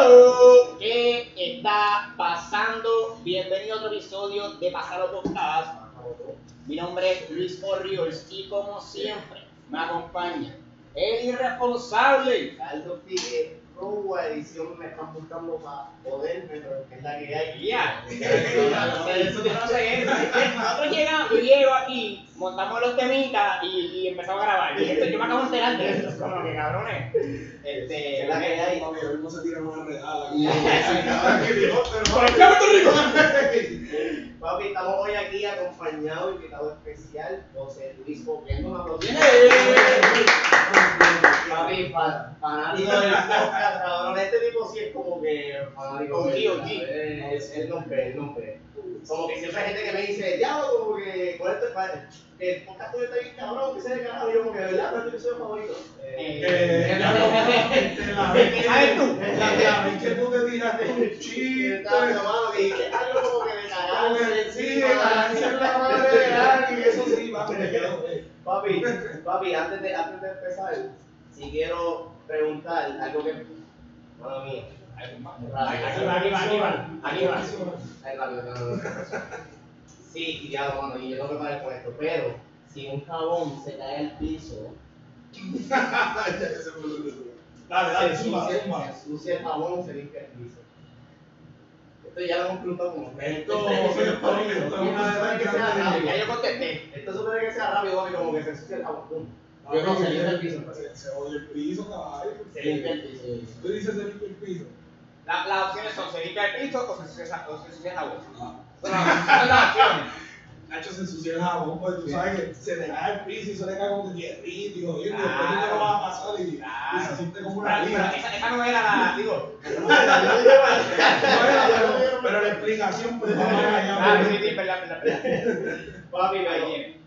Hello, ¿qué está pasando? Bienvenido a otro episodio de Pasado Podcast. Mi nombre es Luis Orriols y como siempre me acompaña el irresponsable Aldo Figue, Robo edición me están buscando para poderme, pero es la que hay. Ya. Nosotros llegamos, yo llego aquí, montamos los temitas y, y empezamos a grabar. Y esto, yo me acabo de enterar de esto, como que cabrones. Este, Es la que hay. Mami, hoy no se tiran una redada. Papi, estamos hoy aquí acompañados, invitado especial, José Luis Boquendo, una aplauso. Papi, fa- fanático del podcast, cabrón. Este tipo sí es como que fanático. Del- OG. eh, Es el nombre, el nombre. Como que siempre hay gente que me dice, diablo, como que, ¿cuál es tu pa- El podcast tuyo está bien cabrón, que se de carajo. Y yo, como que, ¿verdad? ¿Cuál es tu episodio favorito? Eh, Eh, ¿Qué sabes tú? La vez que tú te tiraste un chiste. hermano que dice algo como que me cagaste sí, cagarse en la madre de alguien, eso sí, me quedo. Papi, papi, antes de, antes de empezar, si quiero preguntar algo que. Mano mía. Aquí va, aquí va, aquí va, aquí va. Rápido. Sí, y ya, mano, y yo no me paré con esto, pero si un jabón se cae al piso, Dale, dale, se suma, suma. se ensucia el jabón, se limpia el piso. Esto ya lo hemos preguntado como Esto, esto, esto es una de las supone que sea rápido. Ya yo contesté. Esto supone que sea rápido, como que se ensucia el jabón. pum. Yo no, se limpia el piso. Se, se oye el piso, caballo. Se limpia el piso. Tú dices se limpia el piso. La- las opciones son se limpia el piso o se ensucia. Ah. Son las opciones. Nacho se ensucia el jabón, pues tú sabes que se le cae el piso y se le cae como que tierrito y jodiendo. Después tú te lo vas a pasar y, se siente como una pero liga. esa, esa no era la, digo, pero, la explicación, pues vamos allá. ah, pues. sí, sí, verdad, verdad. Papi,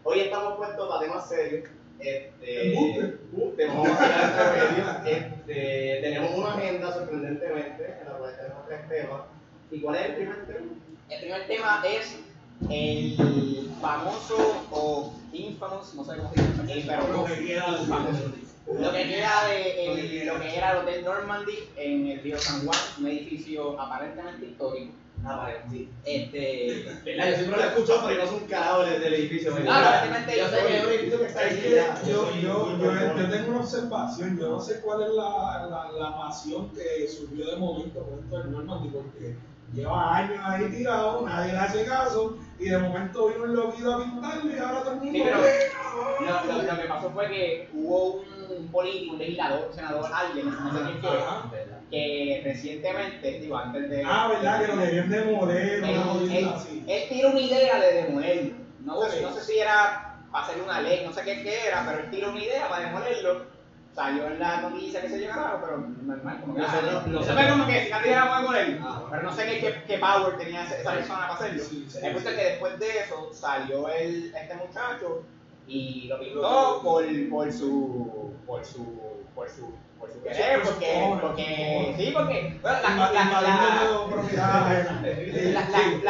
hoy estamos puestos para temas serios. Este, a. Este, tenemos una agenda sorprendentemente tenemos tres temas. ¿Y cuál es el primer tema? El primer tema es el famoso o infamous, no sé cómo se dice, en español, pero Lo que queda del famoso. Lo que queda de el- lo que era el Hotel Normandy en el río San Juan, un edificio aparentemente histórico. Ah, vale, sí. Este, ¿Verdad? Yo siempre lo he escuchado, pero no es un carajo del, del edificio. No, aparentemente yo sé que es un edificio que está Es ahí. yo, yo, yo, yo tengo una observación, yo no sé cuál es la, la, la pasión que surgió de momento con esto del Normandy, porque lleva años ahí tirado, nadie le hace caso, y de momento vino el loquito a pintarlo y ahora todo el mundo Sí, pero- "Ve, lo, lo- lo que pasó fue que hubo un político, un legislador, un senador, alguien, no sé quién fue. Que recientemente, digo, antes de. Ah, verdad, que lo demoler, una él, él, jodida así. él tiró una idea de demolerlo. No, sé, Ok. no sé si era para hacer una ley, no sé qué, qué era, pero él tiró una idea para demolerlo. Salió en la noticia que se llevaba, pero normal, como que. Nosotros- ah, nosotros- se ve como que si nadie era. Ah, Pero no sé qué, qué, qué power tenía esa esa persona para hacerlo. Sí, sí, El punto sí. es que después de eso salió el, este muchacho y lo pintó por, por su. por su. por su. Por su querer, porque. sí, porque. bueno, la,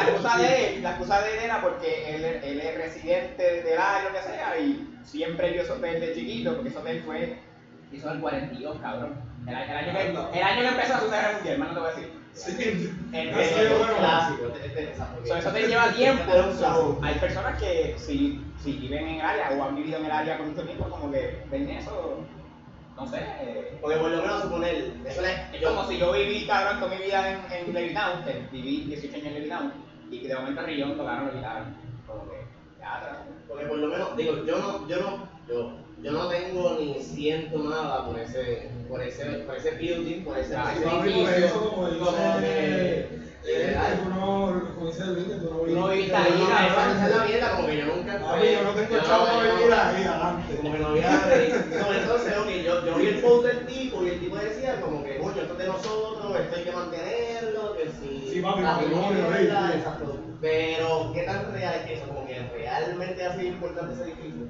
excusa de él, la de él era porque él, él es residente del área, lo que sea, y siempre vio ese hotel de chiquito, porque ese hotel fue, hizo el 42, cabrón. El, el año que, el año que empezó la Segunda Guerra Mundial, más no te voy a decir. Sí. El- el-. So, eso te lleva tiempo. So, hay personas que si, si viven en el área o han vivido en el área por mucho tiempo, como que ven eso, no sé. eh, Porque por lo menos suponer, eso es, Es como si yo viví, cabrón, toda mi vida en, en Levittown, que viví 18 años en Levittown, y que de momento Rillón tocaron quitaron. Como que, ya, Porque por lo menos, digo, yo no, yo no, yo, yo no tengo ni siento nada por ese, por ese, por ese building, por ese, Ah, por ese Papi, por edificio. eso, como dice, como que, eh, tú no, como dice Luis, que tú no no viviste Esa ahí, esa- cabrón. esa es la mierda, como que yo nunca. Papi, yo no tengo chavo para vivir ahí, adelante. Como que no había. No, entonces, ok, yo, yo vi el post del tipo y el tipo decía, como que, coño, esto es de nosotros, esto hay que mantenerlo, que si. Sí, papi, sí. exacto. Pero, ¿qué tan real es que eso? Como que realmente hace importante ese edificio.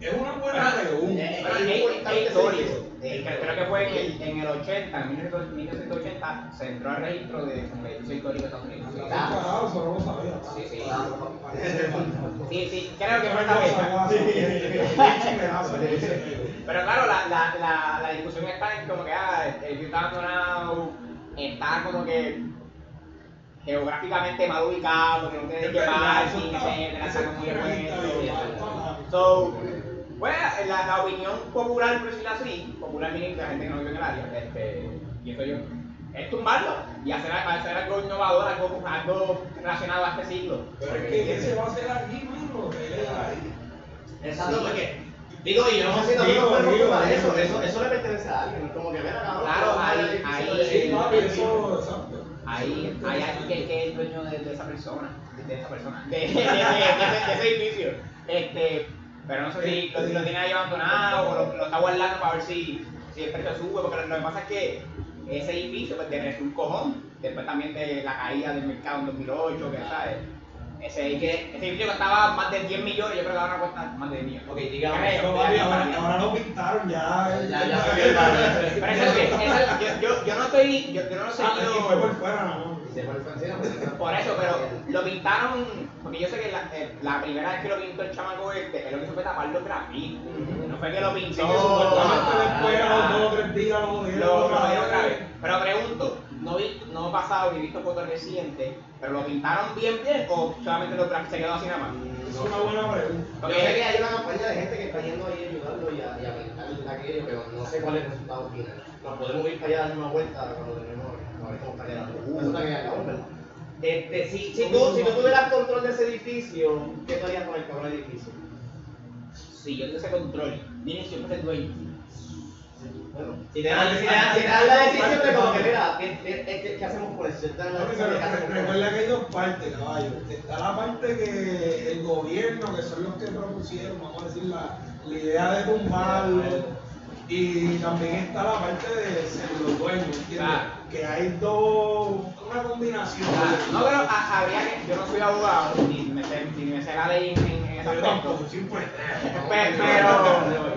Es una buena pregunta. Eh, Pero es es, importante histórico. creo que fue en el, en el 80, en 1980, se entró al registro de como edificio histórico de Estados Unidos. Ah, claro. eso no lo sabía. Sí, sí. Sí, sí, creo que fue esta vez. Pero claro, la, la, la, la discusión está en como que ah, el está abandonado, está como que geográficamente mal ubicado, que no tiene que parking, etcétera, está como muy expuesto. So, pues la, la opinión popular, por decirlo así, popular meaning la gente que no vive en el área, este, pienso yo, es tumbarlo y hacer, hacer algo innovador, algo, algo relacionado a este siglo. Pero es que ¿qué se va a hacer aquí, mano? Exacto, porque. Digo, y yo no sé si nosotros podemos digo. eso, eso, eso le pertenece a alguien, como que mira, cabrón, Claro, ahí- el ahí- eso, exacto. Ahí hay alguien que, que es dueño de, de esa persona, de esa persona, de, de- de- de ese, de ese edificio. Este, pero no sé si lo, si lo tiene ahí abandonado o lo, lo está guardando para ver si, si el precio sube, porque lo, lo que pasa es que ese edificio pues, depreció un cojón, después también de la caída del mercado en 2008, que sabes. Ese, que- ese edificio costaba más de 10 millones, yo creo que ahora cuesta más de 10 millones. Ok, papi, creo, ahora, lo pintaron ya. Ya, ya. Pero eso es que, eso yo, yo, yo no estoy, yo, yo no lo sé. Ah, fue por fuera, más. Se fue pues, Por eso, pero lo pintaron, porque yo sé que la, eh, la primera vez que lo pintó el chamaco este, él lo que hizo fue tapar los grafitis. No fue que lo pintó. Sí, que supuestamente después a ah, los dos o tres días lo dieron lo, lo otra vez. Pero pregunto, no pasado ni visto fotos recientes, pero lo pintaron bien bien o solamente lo se quedó así nada más. Es una buena pregunta. Yo sé que hay una campaña de gente que está yendo ahí a ayudarlo y a, y a pintar aquello, pero no sé cuál es el resultado final. Nos podemos ir para allá a dar una vuelta cuando tenemos a ver cómo está quedando. Está quedando, ¿verdad? Este, si, si, tú, si tú tuvieras control de ese edificio, ¿qué tú harías con el cabrón edificio? Si yo tuviese control, Dini siempre es el dueño. Bueno, si te dan, si te dan, si te dan la decisión de como que, mira, ¿qué, qué, qué, hacemos por eso? Recuerda que hay dos partes, caballo. Está la parte que el gobierno, que son los que propusieron, vamos a decir, la, la idea de tumbarlo. Y también está la parte de ser los dueños, ¿entiendes? Claro. Que hay dos, una combinación. Ah, No, pero ha- habría que, yo no soy abogado, ni me ni me sé la ley en, en, ese aspecto. Pe- Pero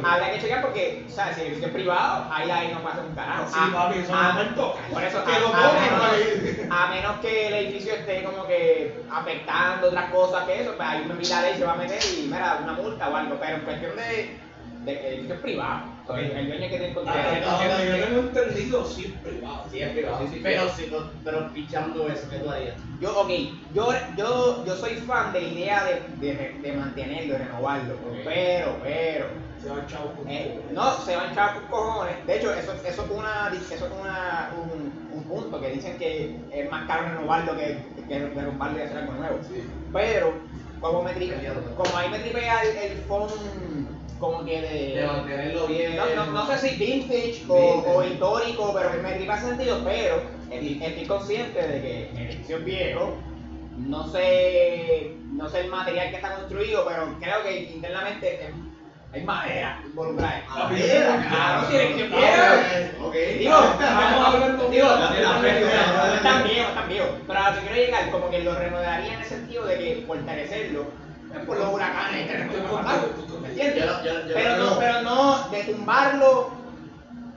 habría que checar porque, o sea, si el edificio es privado, ahí ahí no pasa un carajo. Sí, A- papi, eso a- no me toca. Por eso, Que a, lo a menos, a menos que el edificio esté como que afectando otras cosas que eso, pues ahí me mira la ley se va a meter y mira, una multa o algo. Pero en cuestión de, de edificio es privado, el, el dueño que tiene control. Ah, yo tengo entendido, sí es privado. Sí, es privado. Sí, sí, sí. pero, si, no- pero pichando eso, ¿qué tú harías? Yo, ok, yo, yo, yo soy fan de la idea de, de, de mantenerlo, de renovarlo, pero, pero, Se va chavo por eh, no, se van a echar por cojones. De hecho, eso, eso es, una, eso es una, un, un punto que dicen que es más caro renovarlo que, que derrumbarlo y hacer algo nuevo. Pero, como, me tri- como ahí me tripea el, el fondo como que de... De mantenerlo bien. No, no, no sé si vintage o, Vintage. o histórico, pero me tripa sentido, pero estoy, estoy consciente de que el edificio es viejo, no sé, no sé el material que está construido, pero creo que internamente es- hay madera involucrada. Madera, claro, si el edificio es Ah, viejo. Ok. Digo, digo, no de la no están viejos, están viejos, pero a lo que quiero llegar, como que lo remodelaría en el sentido de que fortalecerlo, es por los huracanes pero, no- pero no de tumbarlo.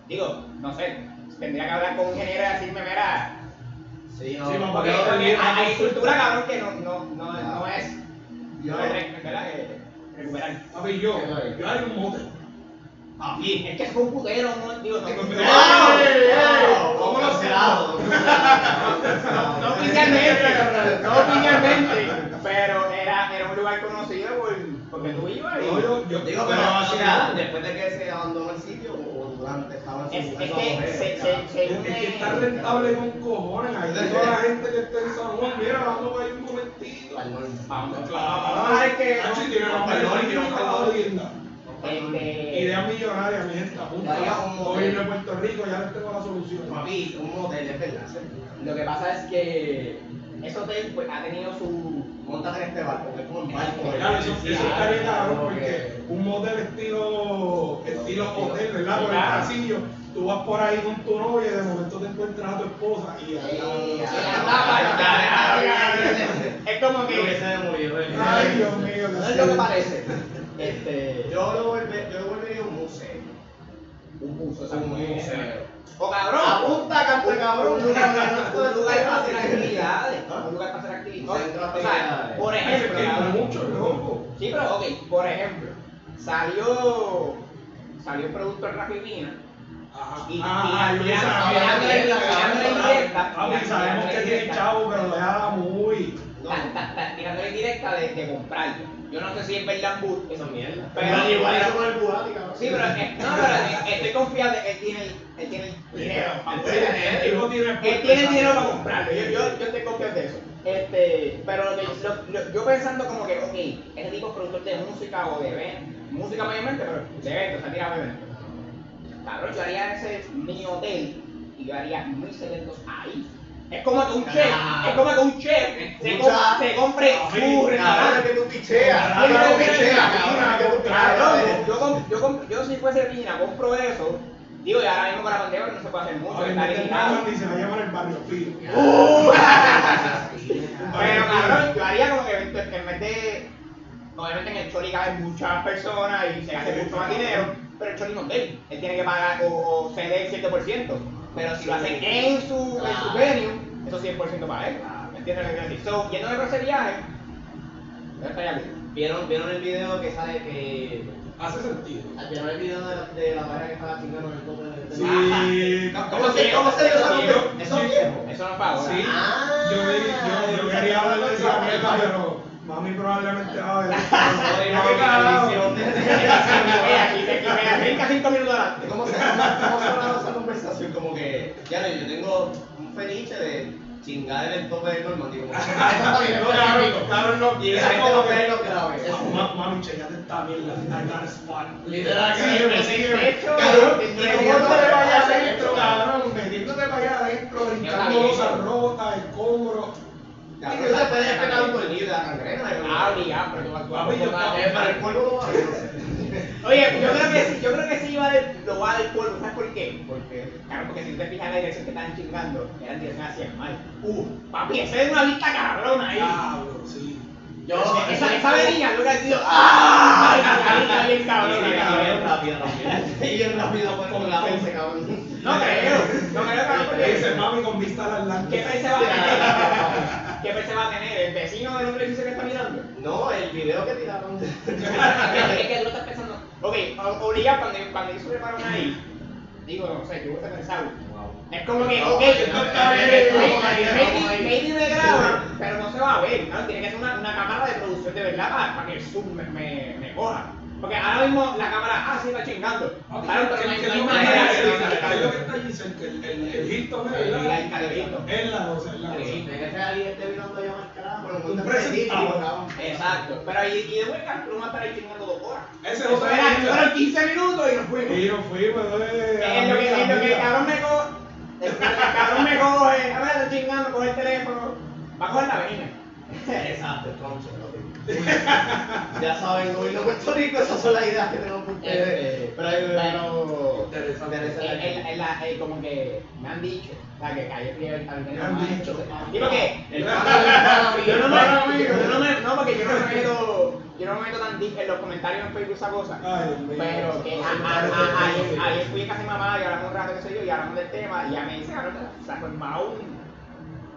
Digo, no sé, tendría que hablar con un ingeniero y decirme, mira, Sí, no. Sí, no, porque, hay, hay estructura, cabrón, que no, no, no, no es, Yo- no es. Eh, recuperar. Papi, yo, yo haría un motel. Papi, es que es un putero, no, digo, no, ¡Ey, no, ey! ¿Cómo lo Cancelado. no oficialmente, no oficialmente, pero era, era un lugar conocido porque tú ibas y... No, yo, yo Digo, pero o sea, después de que se abandonó el sitio o durante estaba en Es, es que se, claro. se, según Es que está rentable con cojones. Ahí toda la gente que está en San Juan, mira, vamos a ir un momentito. Al norte. Vamos, Claro, vamos a ver que... Nacho, tiene una Perdón, idea un de linda. Este, Idea millonaria, mi gente, apunta. Gobierno de Puerto Rico, ya les tengo la solución. Papi, un motel, es verdad. Lo que pasa es que ese hotel pues, ha tenido su... Montate en este barco, que es como un barco. Claro, eso, Sí, eso estaría que- porque un motel estilo, estilo hotel, ¿verdad? Por el Claro. pasillo, tú vas por ahí con tu novia y de momento te encuentras a tu esposa y Eh, Es como que eh. Ay, Dios mío, No es lo que parece. Este... Yo lo volvería, un buzo, es muy oh, cabrón. Apunta, canta, cabrón. Un lugar, lugar para hacer actividades. Un lugar para hacer actividades. Por ejemplo. Sí, pero ok, por ejemplo. Salió. Salió el producto en Rapimina. Ajá. Y, ah, y, y, y, y, y, y, de, de comprarlo. Yo no sé si es verdad bu- Eso es mierda. Pero- igual eso con el Bugatti, cabrón. Sí, pero, eh, no, pero eh, estoy confiado de que él tiene, el- él tiene el dinero para Él tiene El dinero para comprarlo, yo, yo, yo estoy confiado de eso. Este, pero lo que, lo- lo- yo pensando como que, ok, ese tipo es productor de música o de eventos, música mayormente, pero de eventos, se tira eventos. Cabrón, yo haría ese mi hotel y yo haría mis eventos ahí. Es como que un chef, Ah. es como que un chef se, Escucha. com- se compre Ah, su restaurante. es que tú picheas. Yo- yo, com- yo, com- yo si fuese Pina, compro eso. Digo, y ahora mismo la pandemia no se puede hacer mucho, está limitado. Normandy se va a llamar el barrio fino. Pero cabrón, yo haría como que en vez de. Obviamente en el Choli caben muchas personas y se hace mucho más dinero, pero el Choli no es de él. Él tiene que pagar o, o ceder el 7%. Pero si lo hacen en su, en su venue, eso es 100% para él. ¿Me entiendes lo que quiero decir? So, yéndome por ese viaje. ¿Vieron, ¿Vieron el video que sale que... Hace sentido. ¿Vieron el video de la, de la pareja que estaba chingando en el tope del... del- Sí. ¿Cómo se, cómo se dio Eso es viejo. Eso no pago. Sí. Ah. Yo, yo, yo quería hablar de esa mierda, pero mami probablemente va a ver. Brinca 5 minutos adelante. ¿Cómo se cómo se ha esa conversación? Como que, ya no, yo tengo un fetiche de chingar en el tope del Normandy. Como que, eso está bien, No, eso está bien. cabrón, no. Y la gente no que- ve lo grave. Ma- Mami, checate esta mierda. I got a spot. Literal, Cabrón, allá de- adentro, cabrón. Metiéndote para allá adentro, brincando bien. cosas rotas, escombros. Cabrón, se puede pegar un tornillo de la gangrena. Ah, obligado, pero tú vas Eh, el polvo a. Oye, yo creo que sí, yo creo que sí lo va del polvo, ¿sabes por qué? Porque, claro, porque si tú te fijas en la dirección que estaban chingando, era en dirección hacia el mar. Uh, papi, ese es una vista cabrona ahí. Diablo, sí. Yo, esa, esa avenida, lo que ha sido, ¡ah! Esa vista bien bien también. Y bien rápido por con la 11, cabrón. No creo, no creo, cabrón, porque mami con vista al Atlántico. ¿qué precio va a tener? ¿Qué precio va a tener? No, el video que tiraron. es que tú lo estás pensando. Ok, obligado cuando, cuando se preparan ahí, digo, no sé, yo voy a pensar. Es como que, ok, maybe me graba, pero no se va a ver. ¿no? Tiene que ser una, una cámara de producción de verdad para, para que el zoom me, me, me coja. Porque ahora mismo la cámara, ah, sí, está chingando. Claro, pero no hay, no hay manera de ¿Qué es lo que está? El, allá más carajo, pero Un. Exacto. Pero y, y de vuelta, a estar ahí chingando dos horas. Ese es fueron 15 minutos y nos fuimos. Y nos fuimos, eh. En lo que, en lo que el cabrón me coge, el, cabrón me coge, a ver, chingando, coge el teléfono, va a coger la avenida. Exacto, el troncho. Ya saben, gobierno de Puerto Rico, esas son las ideas que tenemos por ustedes. Este, Pero, pero. Interesante. En, en- en la, eh, como que me han dicho, o sea, que calle al al Me han dicho. Y porque El yo no me, yo no me, no, porque yo no me meto, yo no me meto tan deep en los comentarios en Facebook esa cosa. Ay. Pero que ayer, ayer fui a casa de mamá y hablamos un rato, qué sé yo, y hablamos del tema, y ella me dice, cabrón, se ha formado un-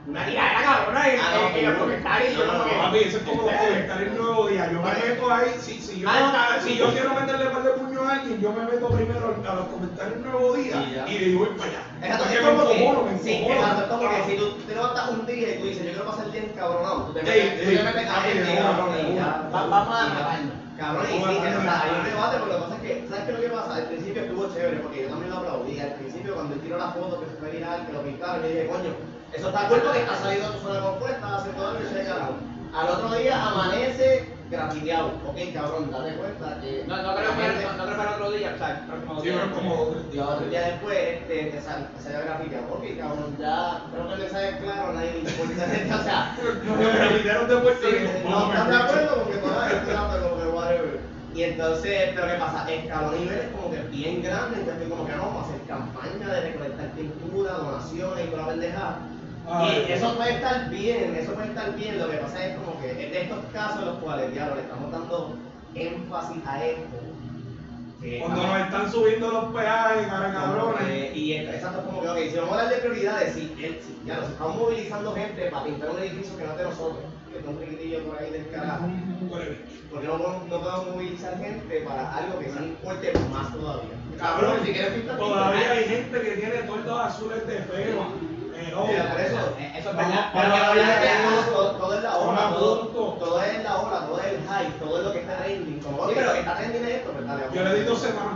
una tiradera cabrona en, Ah, no, en- en los no. comentarios. No, no, que, Papi, eso es como los comentarios nuevo día. Yo me meto ahí, si, si, yo, Ah, si yo quiero meterle par de puño a alguien, yo me meto primero a los comentarios nuevo día Y digo, voy para allá. Exacto, Porque es como que, me sí, exacto, es como que si tú te levantas un día y tú dices, yo quiero pasar el día encabronado, tú te Sí, metes, tú te metes a gente, cabrón, y. Cabrón, sí, o sea, hay un debate, pero lo que pasa es que, ¿sabes qué es lo que pasa? Al principio estuvo chévere, porque yo también lo aplaudí. Al principio, cuando él tiró la foto que se fue viral, que lo pintaron, yo dije, coño, eso está cool porque está salido de tu zona de confort, estás haciendo algo y se carajo. Al otro día amanece grafiteado. Ok, cabrón, date cuenta que. No, no creo que no, no creo que el otro día, o sea, el próximo Sí, día. pero como otro día después, este, te sal- te salió grafiteado. Ok, cabrón, ya creo que el mensaje es claro, nadie le importa. O sea, Los grafiteros de Puerto Rico. no están de acuerdo porque todavía estoy dando como que whatever. Y entonces, pero ¿qué pasa? Escaló niveles como que bien grandes, entonces como que no, vamos a hacer campaña de recolectar pintura, donaciones y toda la pendejada. Y eso puede estar bien, eso puede estar bien, lo que pasa es como que de estos casos en los cuales, diablo, le estamos dando énfasis a esto. que Cuando nos están subiendo los peajes, cara cabrones. y exacto, es como que, ok, si vamos a hablar de prioridades, si, él- si ya nos estamos movilizando gente para pintar un edificio que no es de nosotros, que es un riquitillo por ahí del carajo, porque no podemos, no podemos movilizar gente para algo que sí importe más todavía. Cabrón, si quieres pintar, Todavía hay gente que tiene tordos azules de FEMA. Pero, Mira, por eso, Eso es verdad. todo, es la Son todo, es la hora, todo es el hype, todo es lo que está trending. Como, Sí, sí, pero- que está trending es esto, dale, Yo le di dos semanas.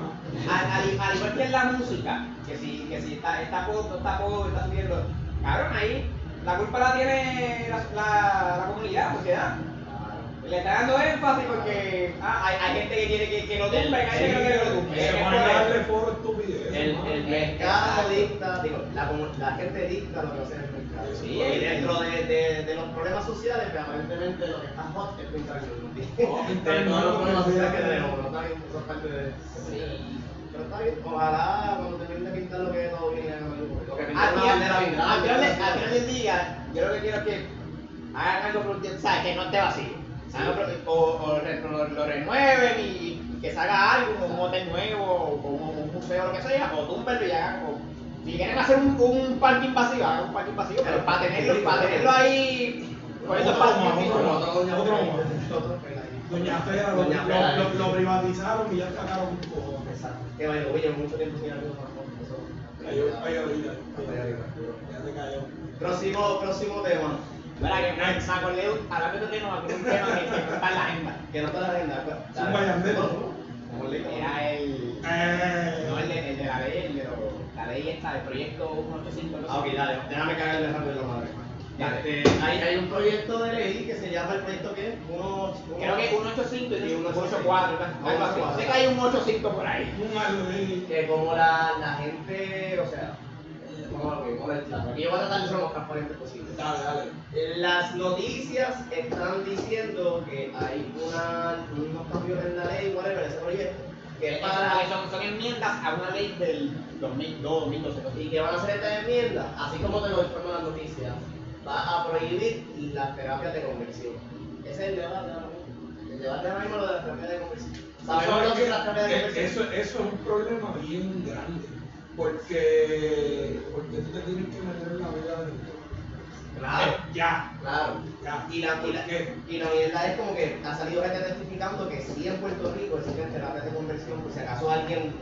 Al, al- al igual que en la música, que si, que si está, está pop, está pop, está subiendo. Cabrón, ahí la culpa la tiene la, la, la comunidad, la sociedad. Le está dando énfasis porque ah, hay, hay gente que quiere que, que lo tumben, hay gente que no quiere que lo tumben. Es por darle foro estupidez. El, ¿no? el mercado dicta, digo, la, la gente dicta lo que a hacer el mercado. Sí, y dentro de, de, de los problemas sociales, pues aparentemente lo que está hot es pintar el mundo. No, De todos los problemas sociales que olvídate. tenemos, no está bien, eso es parte de. Sí. Pero está bien, ojalá cuando termine de pintar lo que todo viene lo que pintar final, bandera bien al final, del día, yo lo que quiero es que hagan algo productivo, o sea, que no esté vacío. O, lo, lo renueven y que se haga algo, un hotel nuevo, o un museo, lo que sea, o túmbenlo y hagan. O, si quieren hacer un, un parking vacío, hagan un parking vacío, pero para tenerlo, para tenerlo ahí, más. Otro doña Fera lo, lo- lo- privatizaron y ya cagaron un poco. Exacto. Que vaya, oye, mucho tiempo sin algo eso. Cayó, cayó. Cayó. Ya te cayó. Próximo, próximo tema. Que me, que tema que, que está en la agenda. Que no está la agenda. pues, Es un Era el. Eh, No, el de, el de la ley, el de lo, la ley esta, el proyecto 185. no sé. Ah, ok, dale, déjame cagarle rápido la madre. Dale. Este, hay, hay un proyecto de ley que se llama el proyecto ¿qué? Uno, uno- Creo que 185 y Y 184, algo así. Sé que hay un 85 por ahí. un algo ahí. que como la, la gente, o sea, vamos aquí yo voy a tratar de ser lo más transparente posible. Dale, dale. Las noticias están diciendo que hay una, unos cambios en la ley, whatever, ese proyecto, que es Eso- para, Son, son enmiendas a una ley del 2002, 2012. y que van a hacer esta enmienda, así como te lo informan las noticias, va a prohibir las terapias de conversión. Ese es el debate ahora mismo. El debate ahora mismo lo de las terapias de conversión. ¿Sabemos lo que es las terapias de Eh, conversión? Eso, eso es un problema bien grande. Porque, porque tú te tienes que meter en la vida de Claro. Eh, Ya, Claro. ya. Y la, y, ¿Por la, y la verdad es como que ha salido gente testificando que sí en Puerto Rico existen terapias de conversión, por si acaso alguien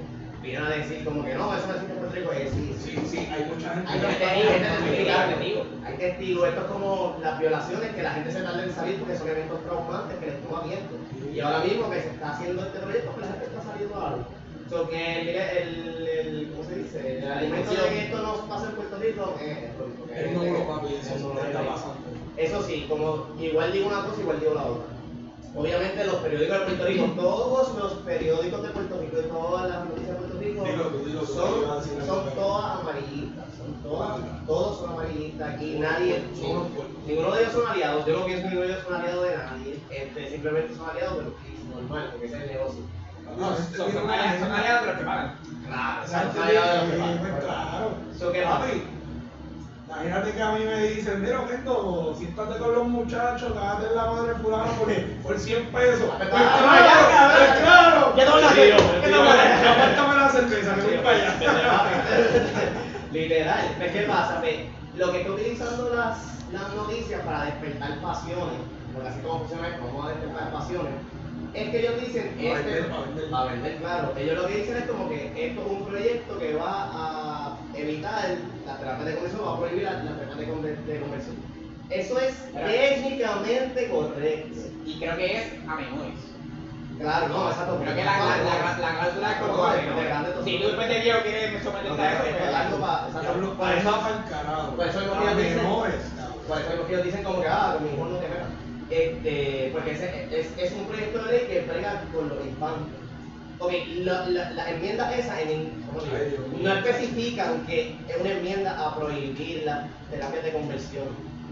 viene a decir como que no, eso no existe en Puerto Rico, es sí, sí. Sí, hay mucha gente Hay testigos. hay testigos, esto es como las violaciones que la gente se tarda en salir porque son eventos traumantes que les toma tiempo. Y ahora mismo que se está haciendo este proyecto, pues la gente está saliendo algo. So que mire, el, el, ¿cómo se dice? El argumento de que esto no pasa en Puerto Rico es es nulo, papi, eso nulo, está es pasando. eso sí, como igual digo una cosa, igual digo la otra. Obviamente los periódicos de Puerto Rico, todos los periódicos de Puerto Rico y todas las noticias de Puerto Rico son, son todas amarillistas, son todas, todos son amarillistas y nadie, ninguno, de ellos son aliados, yo no pienso que ninguno de ellos son aliados de nadie, este, simplemente son aliados de los que es normal, porque ese es. No, Son, tipo son los que pagan. Claro, son que pues, Claro. Imagínate que a mí me dicen, mira, Kendo, siéntate con los muchachos, cágate en la madre fulano por, por 100 pesos. Pues Ah, claro, pues claro. ¿Qué tomas? Sí, hombre, ¿Qué sí, tomas? hombre. Apártame la cerveza, que voy para allá. Literal. ¿Ves qué pasa? Ve, Lo que está utilizando las, las noticias para despertar pasiones, porque así como funciona esto, vamos a despertar pasiones, es que ellos dicen, Para este, vender, para vender. para vender, claro, ellos lo que dicen es como que esto es un proyecto que va a evitar las terapias de conversión, va a prohibir las, terapias de, conversión. Eso es Pero- técnicamente correcto. Y creo que es a menores. Claro, no, exacto. Creo que la, la, la, la cláusula es como a. Si tú después de viejo quieres someterte a eso, pues por para eso, eso al carajo. por eso es lo que A ellos dicen. por eso es lo que ellos dicen como que, ah, mi hijo no te metas. Este, porque ese, es, es un proyecto de ley que pega con los infantes. Ok, la, la, las enmiendas esas en, no especifican que es una enmienda a prohibir las terapias de conversión.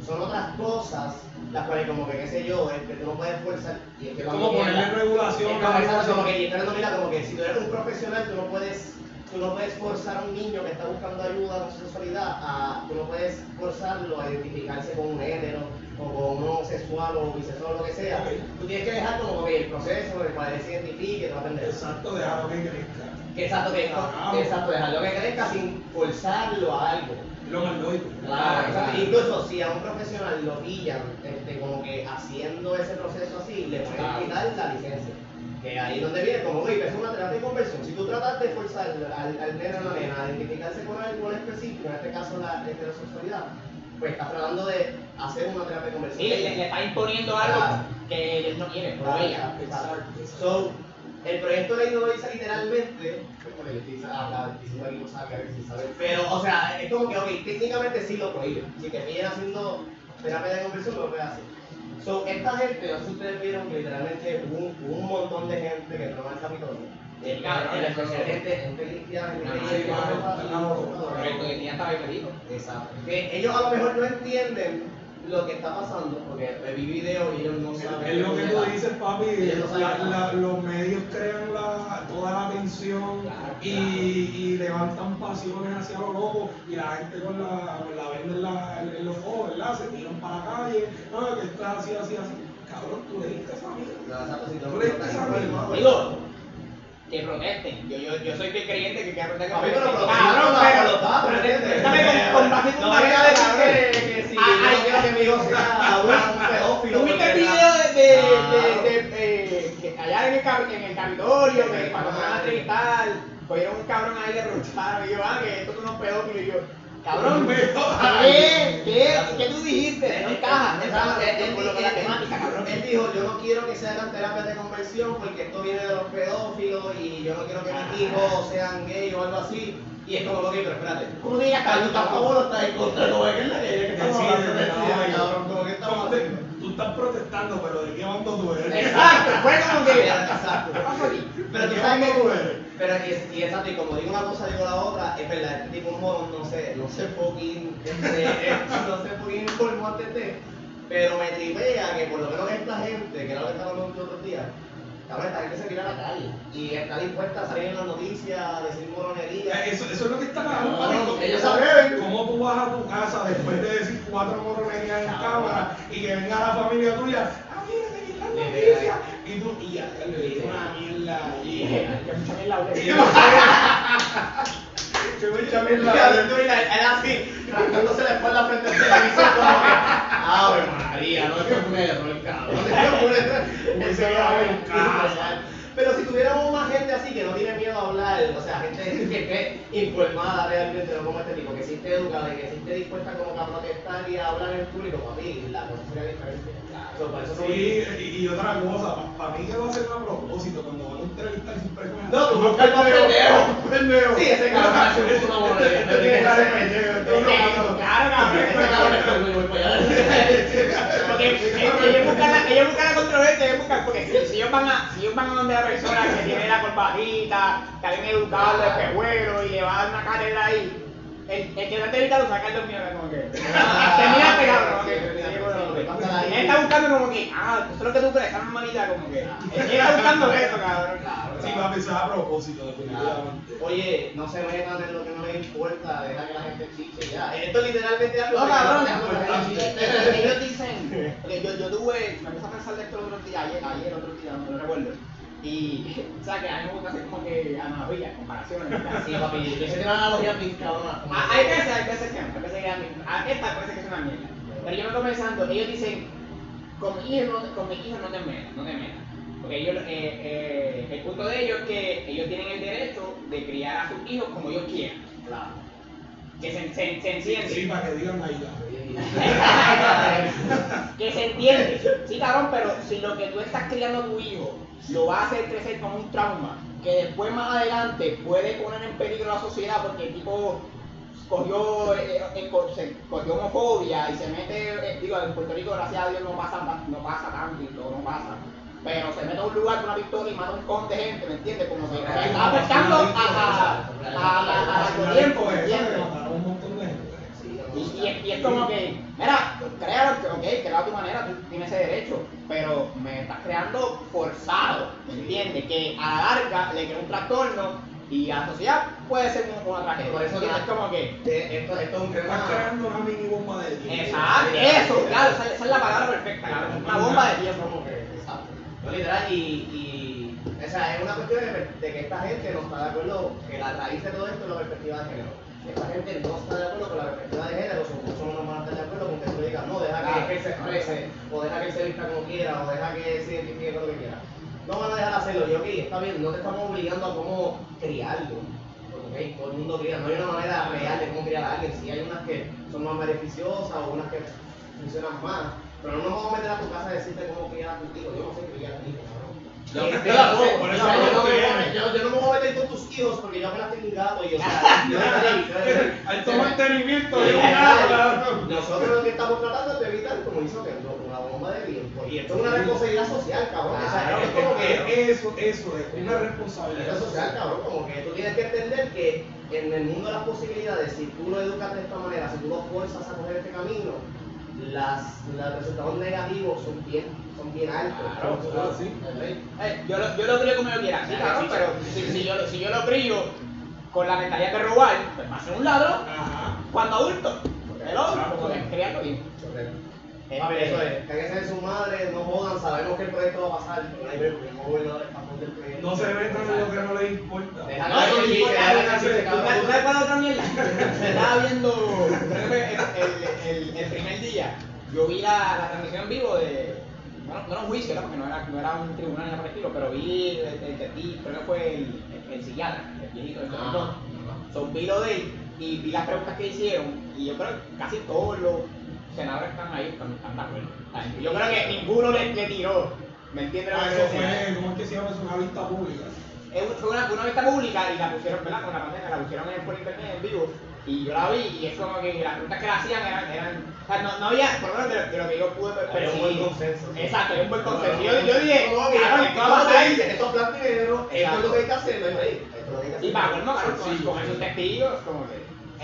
Son otras cosas, las cuales como que, qué sé yo, es que tú no puedes forzar. Y es que Es como ponerle regulación Es como, exacto, como que no, mira, como que si tú eres un profesional, tú no puedes, tú no puedes forzar a un niño que está buscando ayuda con su sexualidad, a, tú no puedes forzarlo a identificarse con un género o con un homosexual o bisexual o lo que sea. Tú tienes que dejar como que el proceso cual él se identifique, todo aprender. Exacto, déjalo que crezca. Exacto, que, Carajo. exacto, dejarlo que crezca sin forzarlo a algo. Lo más lógico. Claro, exacto. Incluso si a un profesional lo pillan este, como que haciendo ese proceso así, le pueden Claro. quitar la licencia. Que ahí es donde viene, como oye, es una terapia de conversión. Si tú tratas de forzar al, al nene o la nena a identificarse con algo en específico, en este caso la heterosexualidad, pues estás tratando de hacer una terapia de conversión. Sí, le, le, le está imponiendo algo que ellos no quieren, Claro, ella. So, el proyecto de dice literalmente, porque le dice a la diciendo aquí no sabe, a ver si sabe, pero, o sea, es como que, ok, técnicamente sí lo prohíbe. Si te piden haciendo terapia de conversión, lo puedes hacer. So, esta gente, no sé si ustedes vieron que literalmente hubo un, un montón de gente que entró al Capitolio. El, no, que ellos a lo mejor no entienden lo que está pasando, porque vi video y ellos no saben. Es lo que tú dices, papi. La- la- los medios crean la, toda la atención Claro, y, y levantan pasiones hacia lo loco y la gente con la, con la venda en, la, en los ojos, ¿verdad? Se tiran para la calle. No, que estás así, así, así. Cabrón, tú leíste esa mierda. Tú le estás estás informado. Que protesten. Yo, yo, yo soy fiel creyente que que protesten. Papi, pero Cabrón, protestando, pero- pero con- base en tu a cabeza, decir que, si Ah, yo quiero que mi hijo sea un pedófilo. ¿Tú viste el video de, de, de, de, allá en el, cap- en el Capitolio, que cuando fueron a entrevistar, cogieron un cabrón ahí le preguntaron, y yo, ah, que estos son unos pedófilos, y yo, cabrón, ¿qué? ¿Qué? ¿Qué tú dijiste? No encaja, no encaja con lo que la temática, cabrón. Él dijo, yo no quiero que se hagan terapias de conversión porque esto viene de los pedófilos y yo no quiero que mis hijos sean gay o algo así. Y es como, ok, pero espérate. ¿Cómo tú digas, ¿Estás tú a favor o estás en contra? Como que es la que estamos hablando de no, no. cabrón, como que estamos haciendo. Tú estás protestando, pero ¿de qué bando tú eres? Exacto, fue como que, Exacto. ¿qué pasa aquí? Pero ¿De tú sabes que, tú eres? Pero y, y exacto, y como digo una cosa, digo la otra, es verdad, este tipo morón, no sé, no sé fucking, este, eh, no sé fucking informó antes de, pero me tripea que por lo menos esta gente, que era lo que estaba hablando otros días, cabrón, esta gente se tira a la calle y está dispuesta a salir en las noticias, a decir moronería. Eso, eso es lo que está cabrón. No, ellos ¿Cómo- saben. ¿Cómo tú vas a tu casa después de decir cuatro moronerías en cámara y que venga la familia tuya? Ah, mira, te vi las noticias. Y tú, y una mierda. Y Y que mucha mierda hablé. que mucha Mira, mierda. tú mira, él así, rascándose la espalda frente al televisor como que, ¡Ave María! No es que fue un error, cabrón. No es un error. Casa. Pero si tuviéramos más gente así que no tiene miedo a hablar, o sea, gente que esté informada realmente de cómo este tipo, que sí esté educada y que sí esté dispuesta como que a protestar y a hablar en público, papi, la cosa sería diferente. So, somos- Sí, y, y otra cosa, para mí que va a ser a propósito, cuando No, tú buscas el pendejo. pendejo. Sí, ese cabrón una. Este tiene cara de pendejo, Claro, cabrón. cabrón. Ese cabrón es. Porque ellos buscan la, ellos buscan la controversia, ellos buscan, porque si, ellos van a, si ellos van a donde la persona que tiene la corbatita, que alguien educado, de pejuelo, y le va a dar una cátedra ahí, el, el que no te evita lo saca el míos, como que, cabrón, como que, él está buscando como que, ah, eso es lo que tú crees, esa manita, como que, él está buscando eso, cabrón. Sí, papi, eso es a propósito, definitivamente. Oye, no se metan en lo que no les importa, deja que la gente chiche ya. Esto literalmente es algo No, que cabrón, ellos dicen, porque yo, yo tuve, me puse a pensar de esto el otro día, ayer, ayer, otro día, no lo recuerdo, y, o sea, que a mí me gusta hacer como que analogías, comparaciones. Sí, papi, yo sé que una analogía bien cabrona. Ah, Hay veces, hay veces que no, hay veces que a mí, a esta parece que es una mierda, pero yo me estoy pensando, ellos dicen, con mi hijo no, con mi hijo no te metas, no te metas. Porque ellos, eh, eh, el punto de ellos es que ellos tienen el derecho de criar a sus hijos como ellos quieran. Claro. Que se, se, se entiende. Sí, para que digan ahí. que se entiende. Sí, cabrón, pero si lo que tú estás criando a tu hijo lo va a hacer crecer con un trauma, que después más adelante puede poner en peligro la sociedad porque el tipo cogió, eh, eh, co- se- cogió homofobia y se mete, eh, digo, en Puerto Rico gracias a Dios no pasa, no pasa tanto y todo no pasa. Pero se mete a un lugar con una pistola y mata un con de gente, ¿me entiendes? Como Claro. está apostando a, tiempo, ¿me entiendes? Y, y es, y es como que, mira, créalo, ok, créalo a tu manera, tú tienes ese derecho, pero me estás creando forzado, ¿me entiendes? Que a la larga le crea un trastorno y a la sociedad puede ser una, una tragedia. Por eso que- Es como que, Esto, esto es un Estás tema. creando una mini bomba de tiempo. exacto, eso, claro, esa, esa es la palabra perfecta, cabrón, una bomba de tiempo. Como que, exacto. No, literal, y, y, o sea, es una cuestión de, de que esta gente no está de acuerdo, que la raíz de todo esto es la perspectiva de género. Esta gente no está de acuerdo con la perspectiva de género, son muchos no van a estar de acuerdo con que tú le digas, no, deja que, Claro. que él se exprese, o deja que él se vista como quiera, o deja que se identifique con lo que quiera. No van a dejar de hacerlo, y ok, está bien, no te estamos obligando a cómo criarlo. Todo el mundo cría, no hay una manera real de cómo criar a alguien, sí hay unas que son más beneficiosas o unas que funcionan más, Pero no nos vamos a meter a tu casa a decirte cómo criar a tu hijo. Yo no sé criar a tu hijo. Yo- no me voy a meter- me con tus hijos porque yo apenas tengo un gato y o sea, yo no Alto mantenimiento de un gato. Nosotros lo que estamos tratando es de evitar, como hizo Kendall, tiempo. Y esto es una responsabilidad social, cabrón. O sea, Claro, es como que Eso, eso es una responsabilidad social, cabrón. Como que tú tienes que entender que en el mundo de las posibilidades, si tú lo educas de esta manera, si tú lo fuerzas a coger este camino, las, los resultados negativos son bien, son bien altos. Claro, claro, sí. Eh, yo, lo, yo lo crío como yo quiera, sí, cabrón, pero si, si, yo, si yo lo crío con la mentalidad de robar, pues va a ser un ladrón Ajá. cuando adulto. Otro, como que criando bien. Correcto. Este, eso es. Cáguense de su madre, no jodan, sabemos que el proyecto va a pasar. pero hay gobernador está por proyecto. No se en lo que no les importa. Deja- No, no, no importa, no, no, ¿tú se sabes- cabrón. ¿Tú sabes cuál otra mierda? Estaba viendo, el, el, el primer día, yo vi la, la transmisión en vivo de, bueno, no era un juicio, ¿no? porque no era, no era un tribunal ni nada por el estilo, pero vi el, el, testigo, creo que fue el, el, el psiquiatra, el viejito, el Ah, doctor. So, vi lo de él y vi las preguntas que hicieron y yo creo que casi todos los senadores están ahí están, están de acuerdo. Yo creo que ninguno le, le tiró, ¿me entiendes Ah, Eso ¿cómo es que se llama? Es una vista pública. Fue una, una vista pública y la pusieron, ¿verdad? Con la pandemia, la pusieron en, por internet en vivo. Y yo la vi y es como que las preguntas que le hacían eran, eran o sea, no, no había, por lo menos de lo, de lo que yo pude Había un percibir. buen consenso. Exacto, hay un buen consenso. Yo, yo dije, no, mira, cabrón, esto esto va a pasar. dice, esto es plan dinero, esto es Exacto. lo que hay que hacer, no es hacer. Y para colmo, cabrón, con, Sí, con sí. esos testigos, como que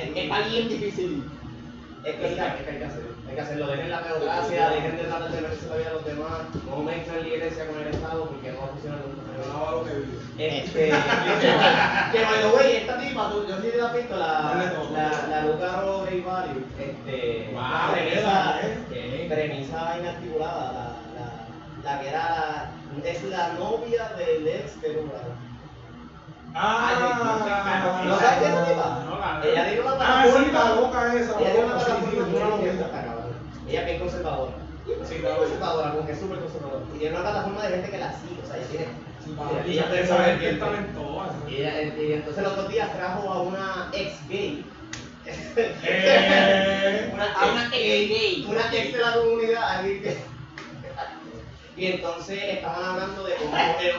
es- está bien difícil. Es que, es que hay que hacerlo, hay que hacerlo, dejen la teocracia, dejen de tratar de meterse la vida a los demás, no mezclen la iglesia con el Estado porque no va a funcionar nunca. Graba lo que vive. Este, que by the way, esta tipa, tú, yo sí te la he visto, la, la, la Luca Value, este, Wow, premisa, ¿eh? premisa inarticulada, la, la, la que era, es la novia del ex de Luca. Ah, ¿No sabes quién es esa tipa? Ella tiene una Ah, sí, plataforma, la loca esa. ella una ella es bien conservadora. Sí, Sí, claro. conservadora, como que es súper conservadora. Y tiene una plataforma de gente que la sigue, o sea, ella tiene Sí, ella- papi, ella talentosa. Y, ella- y entonces los otros días trajo a una ex gay. Eh, una a una ex gay. Una ex de la comunidad, alguien que. Y entonces estaban hablando de cómo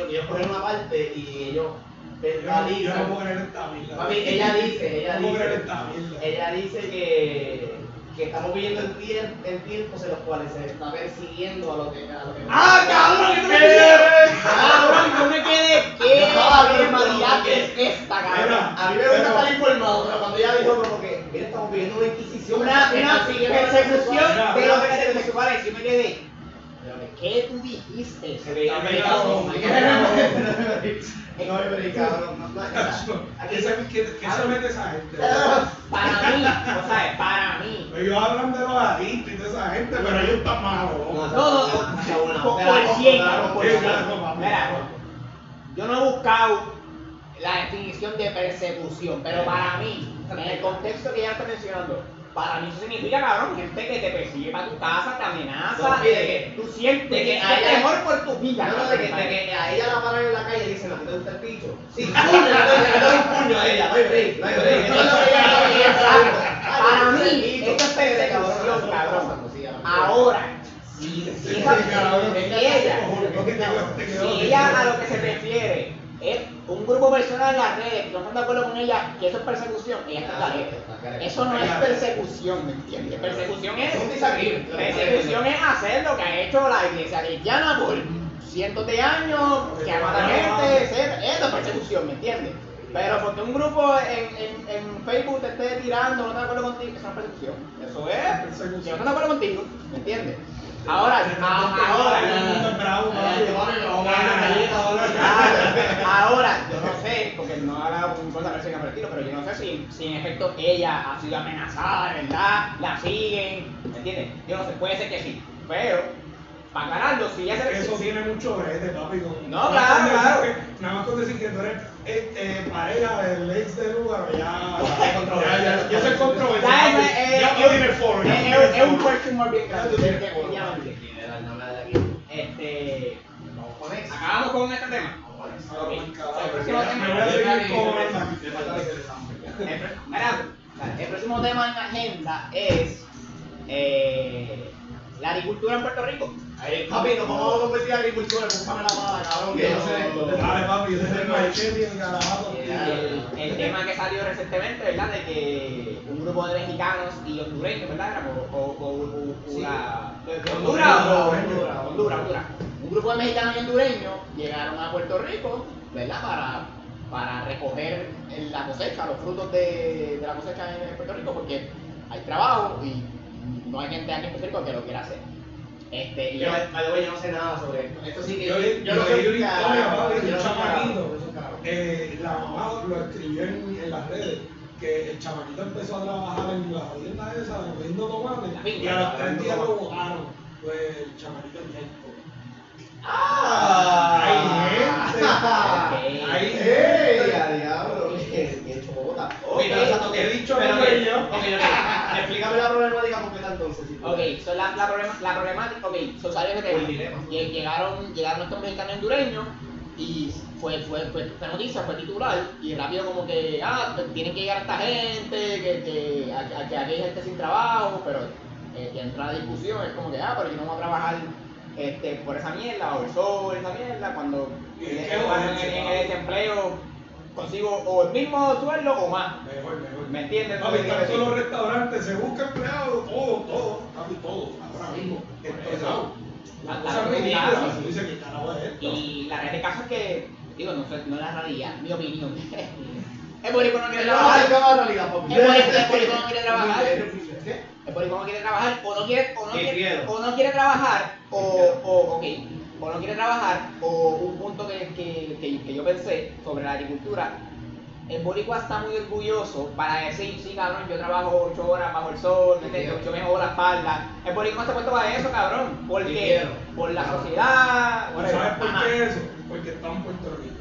ellos, cogen una parte y ellos Yo no- yo no verbalizan. puedo creer esta mierda. Papi, ella dice, ella dice, ella dice que, que estamos viviendo en, tiemp- en tiempos en los cuales se está persiguiendo a lo que a lo que ¡Ah, cabrón! Yo me quedé, cabrón, yo me quedé, ¿qué barbaridad es esta, cabrón? A mí me gusta estar informado, pero cuando ella dijo como que, mira, estamos viviendo una inquisición. Una, una a persecución de los homosexuales. Yo me quedé, ¿qué tú dijiste? Americano. No americano. no, no, ¿Qué se, qué- se mete esa gente? Para mí, o sea, para mí. Ellos hablan de los adictos y de esa gente, pero ellos están malos. No, No, no, no, yo no he buscado la definición de persecución, pero para mí, en el contexto que ella está mencionando, para mí eso significa, cabrón, gente que te persigue para tu casa, te amenaza, No, de que tú sientes de que ella- temor por tu vida. No, no, de que, de que a ella la paran en la calle y dicen, ¿a ti te gusta el picho? Sí, puño, le doy un puño a ella, no hay break, no hay break. Eso es lo que ella no quiere Exacto. saber. Para mí, esto es persecución, cabrón. Ahora, si, ella- si ella a lo que se refiere. es un grupo personal en las redes que no están de acuerdo con ella, que eso es persecución, ella está está careta. Eso no es persecución, ¿me entiendes? Persecución es. Persecución es hacer lo que ha hecho la iglesia cristiana por cientos de años, que mata gente, etc. Eso es persecución, ¿me entiendes? Pero porque un grupo en, en, en Facebook te esté tirando, no está de acuerdo contigo, eso es persecución. Eso es Persecución. que no está de acuerdo contigo, ¿me entiendes? Ahora, ahora, Ahora, yo no sé, porque no ha hablado con cosa por el estilo, pero yo no sé si, si en efecto ella ha sido amenazada, de verdad, la siguen, ¿me entiendes? Yo no sé, puede ser que sí, pero, para aclararlo, si ella se Eso tiene mucho brete, papi. No, claro, claro. que- Nada más con decir que tú eres este, pareja del ex de lugar, ya. Ya, ya, ya se controversia. Ya, es- Ya tú tienes foro. es- tú tienes es- un question mark bien grande. Este, acabamos con este tema. El próximo tema. En la agenda es eh, La agricultura en Puerto Rico. Ahí, papi, no vamos a convertir a agricultura, búscame la mala, cabrón, que yo sé. Dale, papi, yo soy el machete y el. El, el tema que salió recientemente, ¿verdad? De que un grupo de mexicanos y hondureños, ¿verdad? O, o, Honduras, Honduras, o- Honduras, Honduras. Un grupo de mexicanos y hondureños llegaron a Puerto Rico, ¿verdad? Para, para recoger la cosecha, los frutos de, de la cosecha en Puerto Rico, porque hay trabajo y no hay gente aquí en Puerto Rico que lo quiera hacer. Este, Yo, no sé nada sobre esto. Esto sí que Yo yo un chamaquito. Eh, la mamá lo escribió en, las redes que el chamaquito empezó a trabajar en la tienda esa vendiendo tomates y a los tres días lo bojaron. Pues el chamaquito es médico. ¡Ah! Hay gente. Ok. Hay ¡Ey, gente. a diablo! ¡Qué chota! He dicho yo. Explícame la problemática completa entonces. si Ok, puedes. So la, la, problema, la problemática, ok, so salió el dilema. Llegaron, llegaron estos mexicanos hondureños y fue, fue, fue, fue noticia, fue titular y rápido como que, ah, pues, tienen que llegar esta gente, que, que, a- a- que aquí hay gente sin trabajo, pero eh, que entra la discusión, es como que, ah, pero yo no voy a trabajar este, por esa mierda o el sol, esa mierda, cuando en, el desempleo consigo o el mismo sueldo o más. Mejor, mejor. ¿Me entiendes? Papi, están todos los restaurantes, se busca empleado, todo, todo, papi, todo, ahora mismo. Empezado. La- La la cosa realidad, ridícula, sí, sí. tú dices, ¿qué carajo es esto? Y la realidad del caso es que, digo, no, sé, no es la realidad, mi opinión. el boricua no quiere No, trabajar. El boricua- no quiere trabajar. ¿Qué? El boricua no quiere trabajar, o no quiere, o no quiere, o no quiere trabajar, o, o, ok, o no quiere trabajar, o un punto que, que, que, que yo pensé sobre la agricultura. El boricua está muy orgulloso para decir, sí, cabrón, yo trabajo 8 horas bajo el sol, ¿me entiendes? yo me jodo la espalda. El boricua no está puesto para eso, cabrón. Porque por la sociedad. ¿Y whatever. ¿Sabes por Ajá. qué eso? Porque está en Puerto Rico.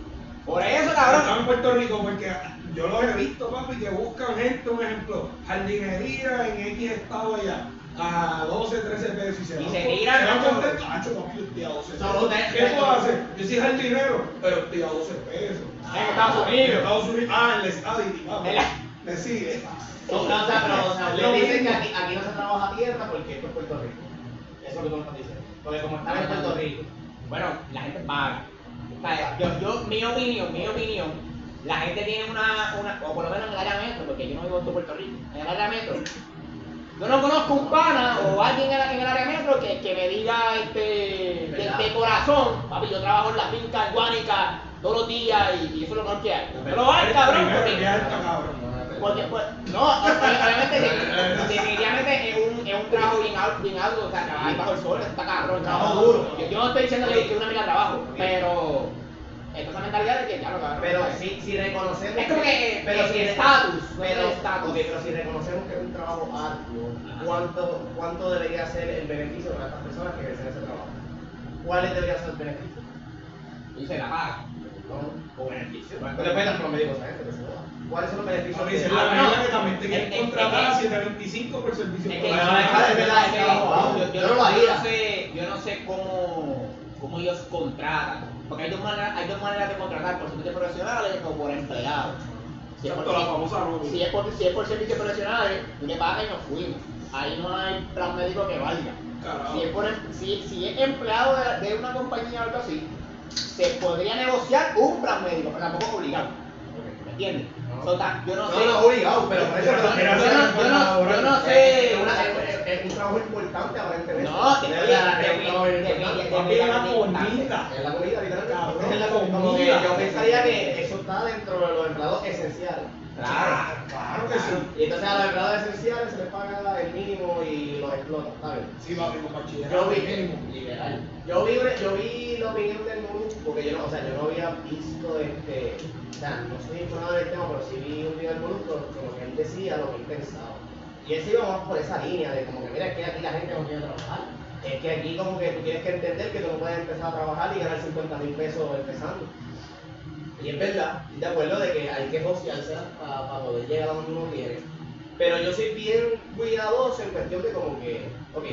Por eso, Está cabrón. en Puerto Rico porque yo los he visto, papi, que buscan gente, un ejemplo, jardinería en X estado allá, a 12, 13 pesos y se Y se tiran, se ¿no? papi, yo estoy a 12 No, pesos. ¿Qué puedo hacer? Yo soy jardinero, pero estoy a 12 pesos. En Estados Unidos. En Estados Unidos. Ah, en el Me sigue. No, o sea, pero, o sea, le dicen que aquí, aquí no se trabaja tierra porque esto es Puerto Rico. Eso es lo que tú estás diciendo. Porque como están en Puerto Rico. Bueno, la gente sea, Yo, yo, mi opinión, mi opinión, la gente tiene una, una, o por lo menos en el área metro, porque yo no vivo en Puerto Rico, en el área metro. Yo no conozco un pana o alguien en, el área metro que, que me diga este, de, de corazón, papi, yo trabajo en la finca guánica todos los días y, y eso es lo mejor que hay. No lo hay, cabrón, porque, porque, pues, no, obviamente, de- definitivamente es un, es un trabajo bien alto, bien alto, o sea, trabajar bajo el sol está cabrón. Trabajo duro. Yo, yo no estoy diciendo que, que una amiga trabajo, pero esta esa mentalidad de que, claro, cabrón. Pero si, si reconocemos. Es como que, pero si estatus, Pero, estatus. ok, pero si reconocemos que es un trabajo arduo, ¿cuánto, ¿cuánto debería ser el beneficio para estas personas que ejercen ese trabajo? ¿Cuáles deberían ser el beneficio? Y se la paga. ¿No? O beneficio. Pero depende del promedio de esa gente que se joda. ¿Cuáles son los beneficios? Es la regla que también te Es- quieren es- contratar es a que- 725 por servicio Es es es verdad, es es yo, no lo haría. sé, yo no sé cómo, cómo ellos contratan. Porque hay dos maneras, hay dos maneras de contratar, por servicios profesionales o por empleados. Si es por, la famosa si es por, si es por servicios profesionales, tú le pagas y nos fuimos. Ahí no hay plan médico que valga. Carajo. Si es, por, em- si, si es empleado de, de una compañía o algo así, se podría negociar un plan médico, pero tampoco obligado. ¿Me entiendes? No. Yo no, No, sé. no, obligado, pero por eso Yo, no, no- no sé. es, un trabajo importante aparentemente. No, te es la comida. Es la comida, literalmente. Es la comida. Yo pensaría que eso está dentro de los empleados esenciales. Claro. Claro que sí. Y entonces a los empleados esenciales se les paga el mínimo explota, ¿sabes? Sí, papi, con Yo bachillerato vi, mínimo. literal. Yo vi, yo vi la opinión del Molusco, porque yo no, o sea, yo no había visto este, o sea, no estoy informado del tema, pero sí vi un video del Molusco, como que él decía lo que él pensaba. Y él se iba más por esa línea de como que mira, es que aquí la gente no quiere trabajar. Es que aquí como que tú tienes que entender que tú no puedes empezar a trabajar y ganar 50 mil pesos empezando. Y es verdad, estoy de acuerdo de que hay que josearse para, para poder llegar a donde uno quiere. Pero yo soy bien cuidadoso en cuestión de como que, ok,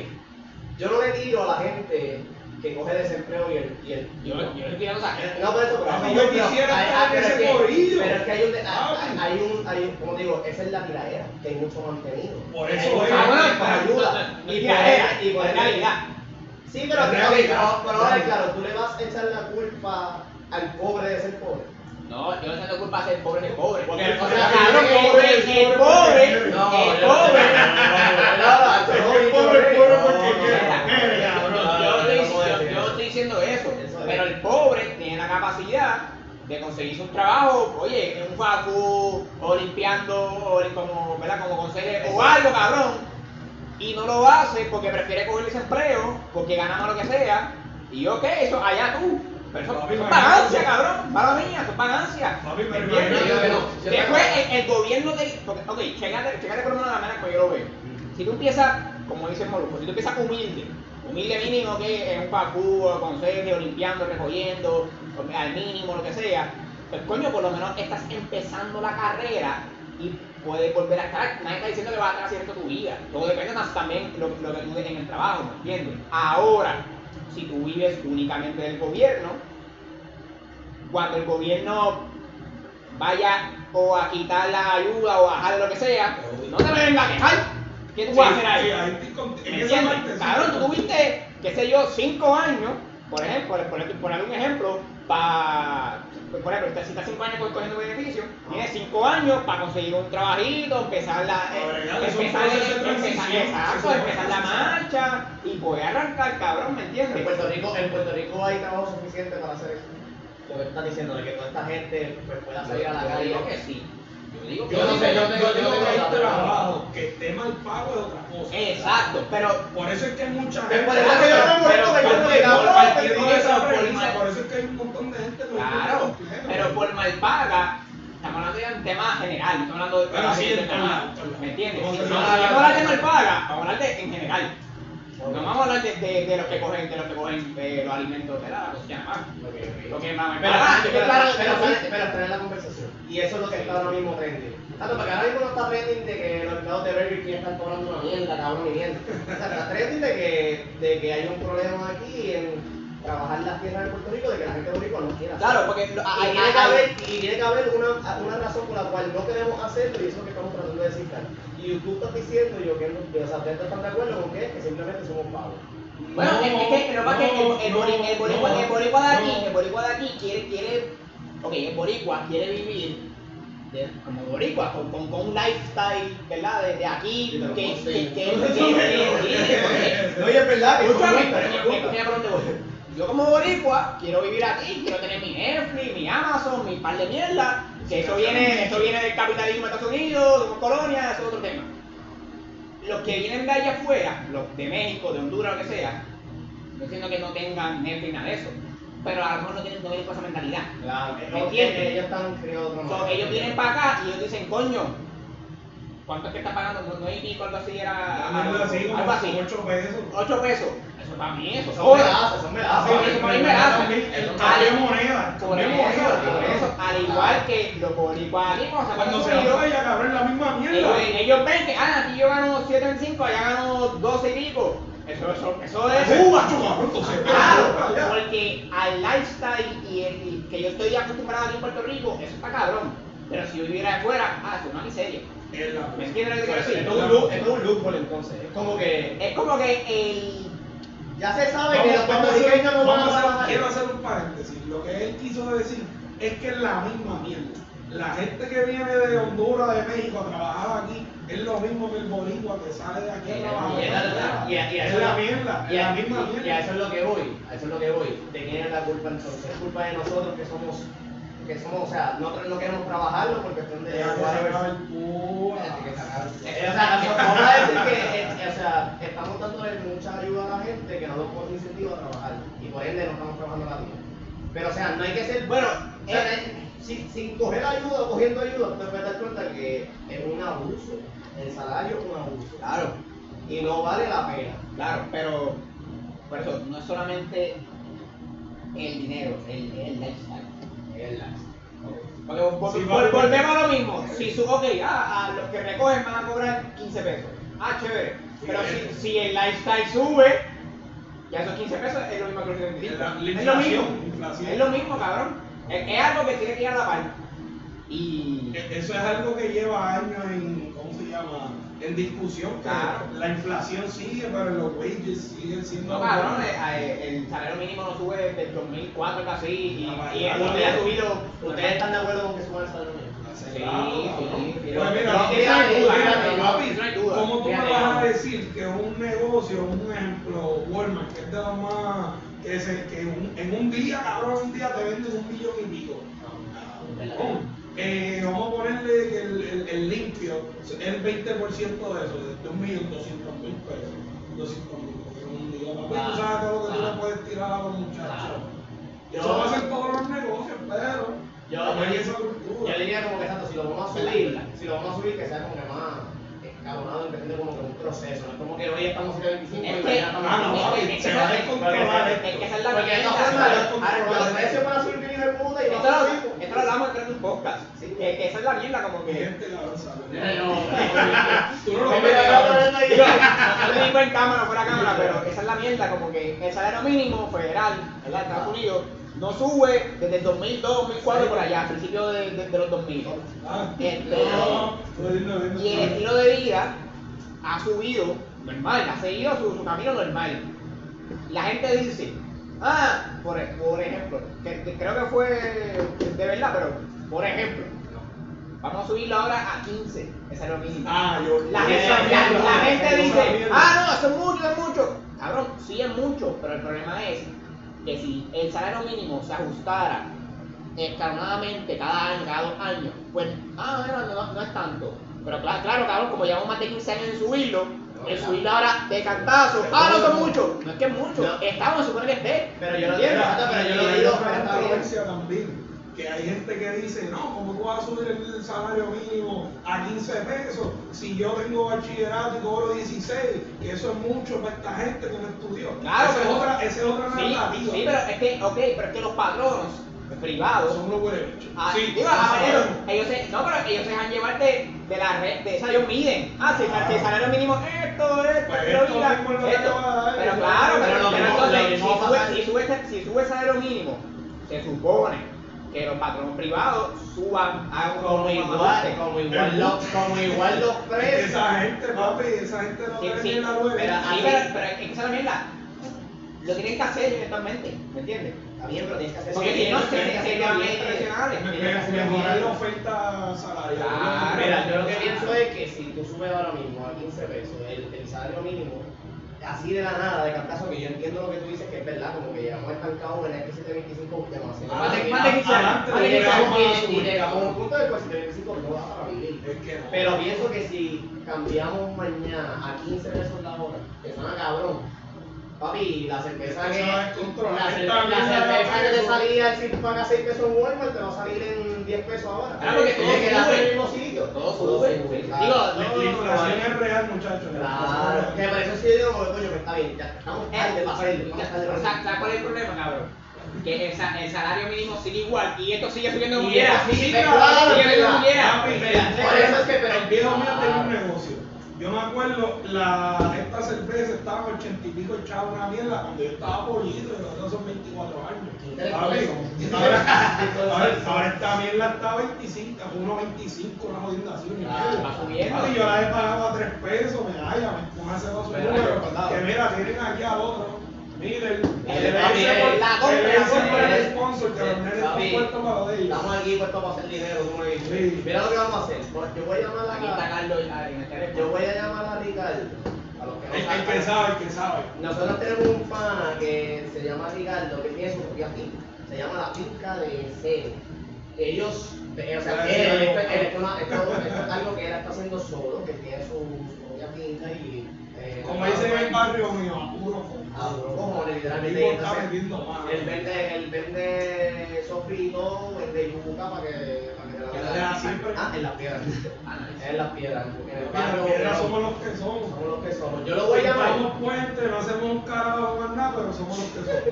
yo no le tiro a la gente que coge desempleo y el... Y el Yo, yo le pido a esa gente. no, por eso, pero hay- yo pero quisiera hay- estar en pero es ese que- corillo. Pero es que hay un, hay, Papi. hay un, como digo, esa es la tiradera, que hay mucho mantenido. Por eso es. Ah, que ayuda. Y por y por realidad. Sí, pero, pero, pero claro, tú le vas a echar la culpa al pobre de ser pobre. No, yo no tengo culpa de ser pobre ni pobre. Porque o el sea, pobre- el pobre pobre, el pobre pobre, el pobre. yo- no, El pobre es pobre porque yo- no, estoy- diciendo eso, Eso es. pero el pobre tiene la capacidad de conseguirse un trabajo, oye, en un facu o limpiando, o como, ¿verdad? como conseguir, o algo, cabrón, y no lo hace porque prefiere coger ese empleo, porque gana más lo que sea, y ok, eso allá tú. Pero es cabrón, mala mía, es Después el, gobierno te porque, ok, chécate por lo menos la manera como yo lo veo. Si tú empiezas, como dice Moluco, si tú empiezas humilde, humilde mínimo que en un pacú, o conserje, o limpiando, recogiendo, al mínimo, lo que sea, pues coño, por lo menos estás empezando la carrera y puedes volver a estar. Nadie está diciendo que vas a estar haciendo tu vida. Todo depende más también lo, lo que tú en el trabajo, ¿me entiendes? Ahora, si tú vives únicamente del gobierno, cuando el gobierno vaya o a quitar la ayuda o a bajar lo que sea, no te vengas a quejar. ¿Qué tú Sí, vas a hacer ahí? ¿Me entiendes? Cabrón, tú tuviste, qué sé yo, cinco años, por ejemplo, por, por, poner un ejemplo, para, por ejemplo, si estás cinco años cogiendo beneficios, tienes cinco años para conseguir un trabajito, empezar la, eh, empezar, exacto, la marcha y poder arrancar, cabrón, ¿me En entiendes? Puerto Rico, en Puerto Rico hay trabajo suficiente para hacer eso. Lo que tú estás diciendo, de que toda esta gente pues, pueda salir a la Yo calle. digo que sí. Yo digo que Yo no sé, yo tengo- yo digo tengo que hay trabajo que esté mal pago es otra cosa. Exacto, pero Por eso es que hay mucha gente. por eso es que yo me Pero- molesto de que pero- no pero- cabrón, Partiendo pero- de esa por premisa, mal- por eso es que hay un montón de gente. Claro, pero por mal paga, estamos hablando ya de un tema general, no estamos hablando de Bueno, sí, de. ¿me entiendes? Vamos Si a no hablar- vamos a hablar de mal paga, vamos a hablar de en general. No vamos a hablar de, de, de los que cogen, de los que cogen eh, los alimentos de la cocina más. Lo que más me Pero. Y eso es lo que está ahora mismo trending. Tanto porque ahora mismo no está trending de que los empleados de Burger King están cobrando una mierda, cabrón, y mierda. O sea, está trending de que, de que hay un problema aquí en trabajar las tierras de Puerto Rico, de que la gente boricua no quiera hacer. Claro, porque lo- Y hay- tiene que hay- haber, y tiene que haber una, una razón por la cual no queremos hacerlo y eso es lo que estamos tratando de decir. Y tú estás diciendo, yo que no, o sea, ustedes están de acuerdo con que, que simplemente somos pagos. Bueno, es, es que que pasa es que el, el, No, bori- el boricua, no, el boricua de aquí, no. el boricua de aquí quiere, quiere, ok, el boricua quiere vivir de- como boricua, con, con, con un lifestyle, ¿verdad? De, de aquí, lo que, que, que, que, Oye, es verdad que yo- como boricua quiero vivir aquí, quiero tener mi Netflix, mi Amazon, mi par de mierda, que eso viene, eso viene del capitalismo de Estados Unidos, de colonia, eso es otro tema. Los que vienen de allá afuera, los de México, de Honduras, lo que sea, no diciendo que no tengan Netflix nada de eso, pero a lo mejor no tienen, con esa mentalidad. Claro, ¿Me entiendes? ellos están criados So, ellos vienen para acá y ellos dicen, coño, ¿cuánto es que está pagando? No, no hay pico, algo así era. Algo así, algo así. 8 pesos. 8 pesos. Eso para mí, eso Son sobra. medazos, son medazos. Sí, eso para mí cambio de moneda. Cambio eso, al igual que los boricuas aquí, cuando se Cuando ponen se unidos, va allá, cabrón, la misma mierda. ellos ven que, ah, aquí yo gano 7 en 5, allá gano 12 y pico. Eso, eso, eso es es macho, cabrón, entonces, Claro, porque al lifestyle y, el, y que yo estoy acostumbrado aquí en Puerto Rico, eso está cabrón. Pero si yo viviera afuera, ah, eso es una miseria. ¿Me entiendes lo que quiero Es decir? un look- es todo un loophole entonces. Es como que Es como que el. ya se sabe Vamos- que los vamos a hacer- puertorriqueños no van a trabajar. Quiero hacer un paréntesis. Lo que él quiso decir es que es la misma mierda. La gente que viene de Honduras, de México a trabajar aquí es lo mismo que el boricua que sale de aquí a. Y a- y a- y a es eso- la mierda, Y a, la misma y- y a mierda. eso es lo que voy, a eso es lo que voy. ¿De quién es la culpa entonces? Es culpa de nosotros que somos, que somos, o sea, nosotros no queremos trabajarlo por cuestión de... Eh, O sea, eso- vamos a decir que, eh, o sea, estamos dándole mucha ayuda a la gente que no nos pone incentivo a trabajar y por ende no estamos trabajando la vida. Pero, o sea, no hay que ser, bueno, o sea, eh, sin, sin coger ayuda o cogiendo ayuda, te puedes dar cuenta que es un abuso. El salario es un abuso. Claro, Y no vale la pena. claro, pero. Por eso, no es solamente el dinero, el, el lifestyle. Es la- Porque vol- Sí, vol- volvemos a lo mismo. Si su, ok, ah, a los que recogen van a cobrar 15 pesos. Ah, chévere. Pero si, si el lifestyle sube, ya esos 15 pesos es lo mismo que los 75. La- la Es lo mismo. inflación. Es lo mismo, cabrón. Es, es algo que tiene que ir a la par. Y. E- Eso es algo que lleva años en, ¿cómo se llama? en discusión Claro. la inflación sigue, pero los wages siguen siendo. No, cabrón, eh, eh, el salario mínimo no sube desde el 2004 casi y, Ah, y claro. ha subido. ¿Ustedes están de acuerdo con que suba el salario mínimo? Sí, sí. Pues mira, papi, no. ¿Cómo tú me vas a decir que un negocio, un ejemplo, Walmart, que es de los más. que, se, que un- en un día, cabrón, en un día te venden un millón y pico? Cabrón. Eh, vamos a ponerle que el, el, el limpio, el 20% de eso, de un millón doscientos mil pesos. 200 mil pesos un día, papi. Tú sabes todo lo que tú le puedes tirar a los muchachos. Claro. Eso Yo- va a ser todos los negocios, pero. Yo, no hay yo- esa cultura. yo diría como que exacto, si lo vamos a subir, si lo vamos a subir que sea como que más escalonado, depende como que un proceso, no es como que hoy estamos en el 25 Es y que- mañana estamos Ah, no, en el papi, 25. se va a descontrolar. Es que esa es la Porque. Esto lo hablamos en un podcast. Sí. Que, que esa es la mierda, como que. Tú no lo ves, no digo en cámara, fuera cámara, pero esa es la mierda, como que el salario mínimo federal, ¿verdad? Estados Unidos, no sube desde el 2002, 2004 por allá, a principios de, de- de los 2000. Ah, Este, viendo, viendo. Y el estilo de vida ha subido normal, ha seguido su, su camino normal. La gente dice, ah, por, e- por ejemplo, que, que creo que fue de verdad, pero por ejemplo, vamos a subirlo ahora a 15, ese es lo mínimo. Ah, yo. La gente, la- gente dice, ah, no, eso es mucho, es mucho. Cabrón, sí es mucho, pero el problema es que si el salario mínimo se ajustara escalonadamente cada año, cada dos años, pues, ah, bueno, no, no es tanto. Pero claro, claro, cabrón, como llevamos más de 15 años en subirlo, el subirlo ahora de cantazo, ah, no, eso es mucho. No es que es mucho, se supone que esté. Pero yo lo entiendo, pero yo lo digo, controversia también, que hay gente que dice, no, ¿cómo tú vas a subir el salario mínimo a 15 pesos si yo tengo bachillerato y cobro 16? Que eso es mucho para esta gente que no estudió. Claro, esa, pero- es otra, esa es otra Sí, narrativa. sí, pero es que, ok, pero es que los patronos privados Son unos huele bichos. Ah, Sí, digo, sí, a ver, ellos, se, no, pero ellos se dejan llevar de, de la red, de esa ellos miden. Ah, si, si el salario mínimo esto, esto, Pues esto, esto que esto. dar, Pero claro, pero, lo pero mismo- entonces, si sube, si, sube, si sube el salario mínimo, se supone que los patronos privados suban a un Como igual, como igual los, como igual los precios. esa gente, papi, esa gente no Sí, tiene sí, la luz. pero Sí, pero, pero es que esa es la mierda. Lo tienen que hacer eventualmente, ¿me entiendes? Está bien, pero tienes que hacer Porque sí, si no, tienes que quedan bien. que hacerlo Mejorar la oferta salarial. Claro. Mira, yo lo que pienso es que si tú subes ahora mismo a 15 pesos el, el salario mínimo, así de la nada, de cantazo, que yo entiendo lo que tú dices que es verdad, como que llegamos estancados en el 725 demasiado. Más de- Y más de 15 años, Adelante, más de 15 llegamos, años. y, llegamos a un punto de que el 725 no da para vivir. Que. Pero pienso que si cambiamos mañana a 15 pesos la hora, que suena cabrón, papi, la cerveza que. La, cerveza que te salía si tú pagas 6 pesos en Walmart, te va a salir en 10 pesos ahora. Claro, porque todo quedas sube. en el mismo sitio. Todo sube. Digo, La, inflación es real, muchachos. la Claro, que por eso sí digo, que, coño, que está bien, ya estamos tarde para hacerlo, estamos tarde para O sea, hacerlo. ¿sabes cuál es el problema, cabrón? Que el, sa- el salario mínimo sigue igual y esto sigue subiendo como Y quiera. así, Sí, claro, sigue subiendo como quiera. Por eso es que, pero- el viejo mío tenía un negocio. Yo me acuerdo, la, esta cerveza estaba en 80 y pico echada una mierda cuando yo estaba pollito, y nosotros son 24 años. Ahora, ahora, esta mierda está a 25, a 1.25, una jodida así, va subiendo. Papi, yo la he pagado a 3 pesos, me haya, me Pero, número. pero, Que mira, tienen aquí al otro. Miren, la compra, el sponsor, que los nenes están Papi, puestos para lo de ellos. Estamos aquí puestos para hacer dinero, como dices. Sí. Mira lo que vamos a hacer. Yo voy a llamar a teléfono. yo voy a llamar a Ricardo. El, que sabe, el que sabe. Nosotros tenemos un pana que se llama Ricardo, que tiene su propia finca. Se llama la finca de Cero. Ellos, eh, o sea, él, esto, no. él- esto es algo que él está haciendo solo, que tiene su, propia finca y. eh, Como dicen en el barrio mío, puro cojones, El literalmente. Él vende, él vende sofrito, vende yuca para que, para que te la siempre. Ah, en las piedras. Ah. En las piedras. En el Las piedras pero- somos los que somos. somos los que somos. Yo lo voy a llamar. Pintamos puentes, no hacemos un carajo más nada, pero somos los que somos.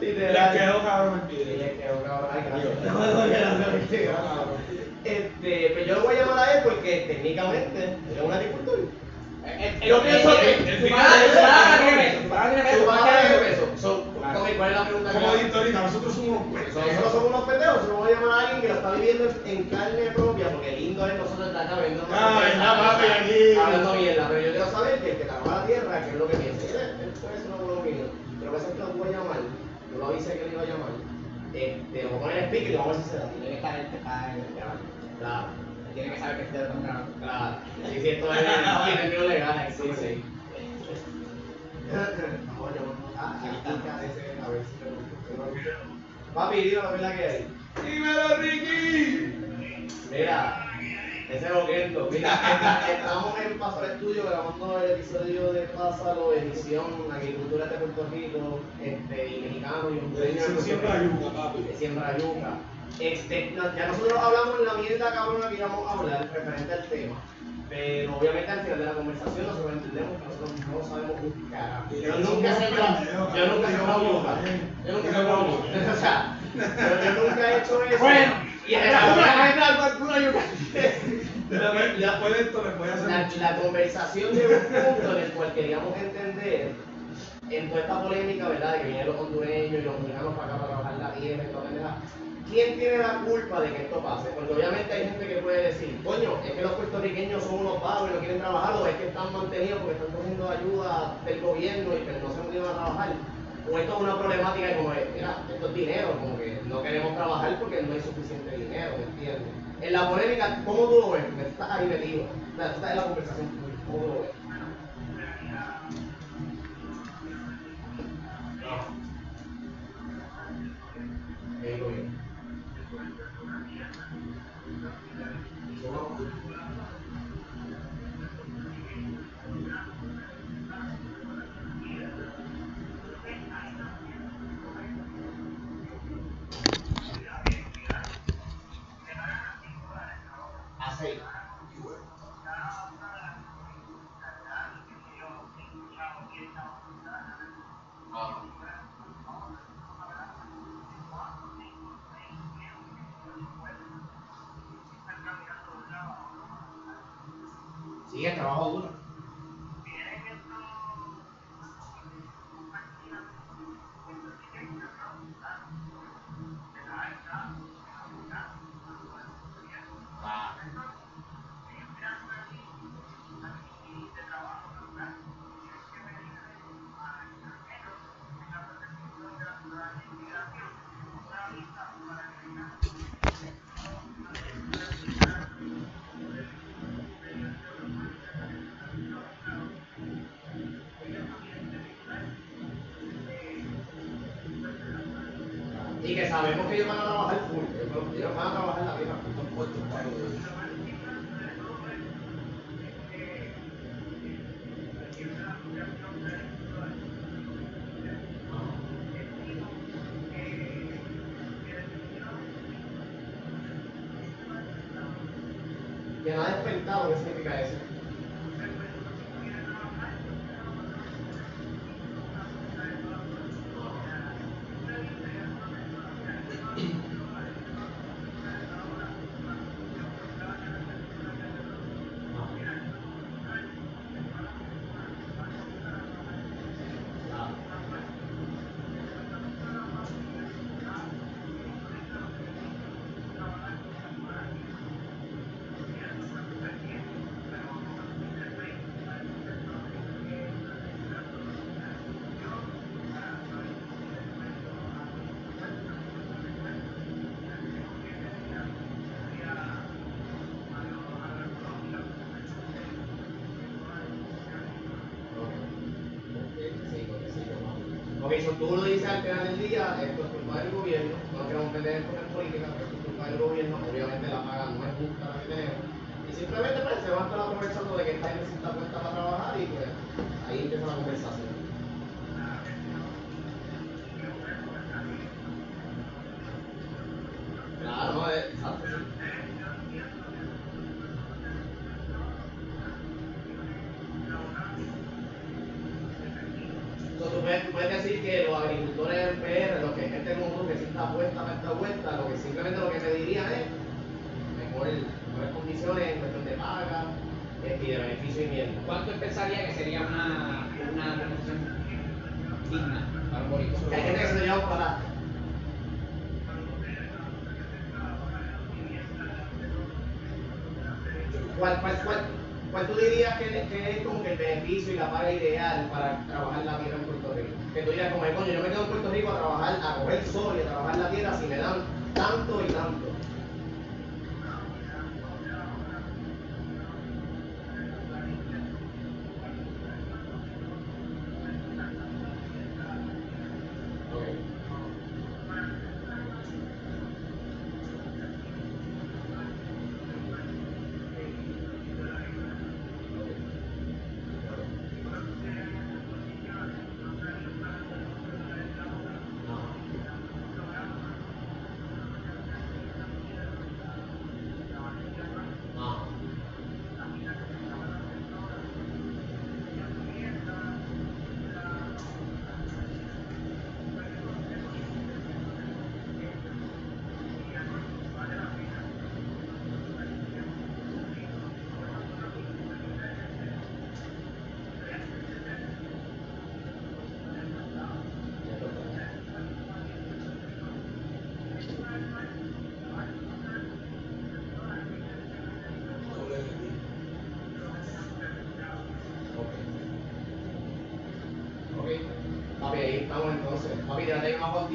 Les Literal. quedó cabrón el Y video. le quedó cabrón. Ay, gracias. Este, pues yo lo voy a llamar a él porque técnicamente él es un agricultor. Eh, eh, Yo eh, pienso eh, que- eh, su palabra- su palabra tiene peso, su palabra tiene peso, Su más que palabra eso. es eso. So, Claro. ok, ¿Cuál es la pregunta que Como ahorita, nosotros somos unos pendejos. Nosotros somos unos pendejos, nosotros vamos a llamar a alguien que lo está viviendo en carne propia, porque lindo es nosotros estar acá viendo no Ah, verdad, papi, aquí. Hablando mierda, pero yo quiero saber que el que trabajó la tierra, qué es lo que piensa. Él, puede ser una buena opinión. Pero que que lo voy a llamar, yo lo avisé que le iba a llamar. Este, lo voy a poner en speaker y vamos a ver si se da. Tiene que estar el que está en el. Claro, Tiene que saber que están grabando. claro. Sí, sí, esto es en términos legales, sí, sí. Vamos a llamar. Ah, aquí está ese, a ver si gusta. Papi, dime la verdad que hay. ¡Dímelo, Ricky! Mira, ese boquendo. Mira, esta- estamos en Paso al Estudio grabando el episodio de Pásalo, edición Agricultura de Puerto Rico, este, y mexicano y un dueño siembra yuca, papi. Siembra Yuca. Este, no, ya nosotros hablamos en la mierda cabrona que íbamos a hablar referente al tema. Pero obviamente al final de la conversación nosotros entendemos que nosotros no sabemos un carajo. Yo nunca he sembrado, yo nunca yuca. Yo nunca he sembrado yuca. O sea, yo, yo nunca he hecho eso. Bueno, y en la una de La, la conversación a un punto en el cual queríamos entender en toda esta polémica, ¿verdad? De que vienen los hondureños y los mexicanos para acá para trabajar la tierra y toda pendeja. ¿Quién tiene la culpa de que esto pase? Porque obviamente hay gente que puede decir, coño, es que los puertorriqueños son unos pavos y no quieren trabajar, o es que están mantenidos porque están cogiendo ayuda del gobierno y pero no se motivan a trabajar. O esto es una problemática como, mira, esto es dinero, como que no queremos trabajar porque no hay suficiente dinero, ¿me entiendes? En la polémica, ¿cómo tú lo ves? Estás ahí metido. Estás en la conversación, ¿cómo tú lo ves? Sabemos que ellos van a Ok, so tú lo dices al final del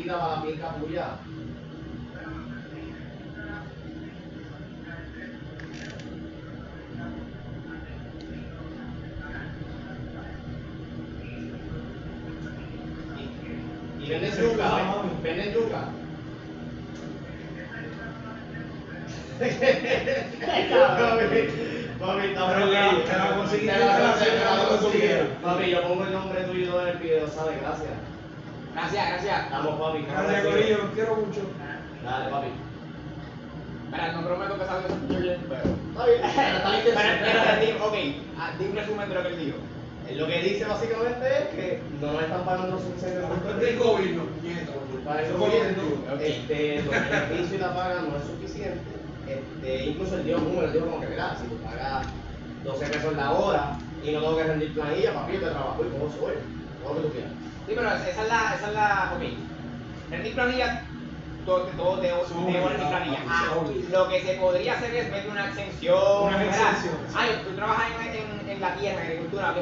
tírate una fondita para la finca tuya. Y, y venden yuca, venden yuca. Papi, papi, estamos Pero la- aquí. te la conseguí, Te te la la conseguí, conseguí, te la te la conseguí. conseguí. Papi, yo pongo el nombre tuyo en el video, ¿sabes? Gracias. Gracias, gracias. Estamos, papi. Gracias, Corillo, los quiero mucho. Dale, papi. Mira, no prometo que salga eso bien, pero. Está bien, pero está bien que Pero, se- pero, di- ok, ah, di un resumen de lo que él dijo. Lo que dice básicamente es que no nieto. Para el Eso gobierno, Ok. este, los beneficios y la paga no es suficiente. Este, incluso el dio número, él dijo como que, mira, si tú pagas 12 pesos la hora y no tengo que rendir planilla, papi, yo te trabajo y puedo sueldo, todo lo que tú quieras. Sí, pero esa es la, esa es la, ok. Rendir planilla, todo, todo de Son de rendir obligados, planilla. papi, Ah, lo que se podría hacer es meter una exención. Una exención. Ay, tú trabajas en, en, en la tierra, en agricultura,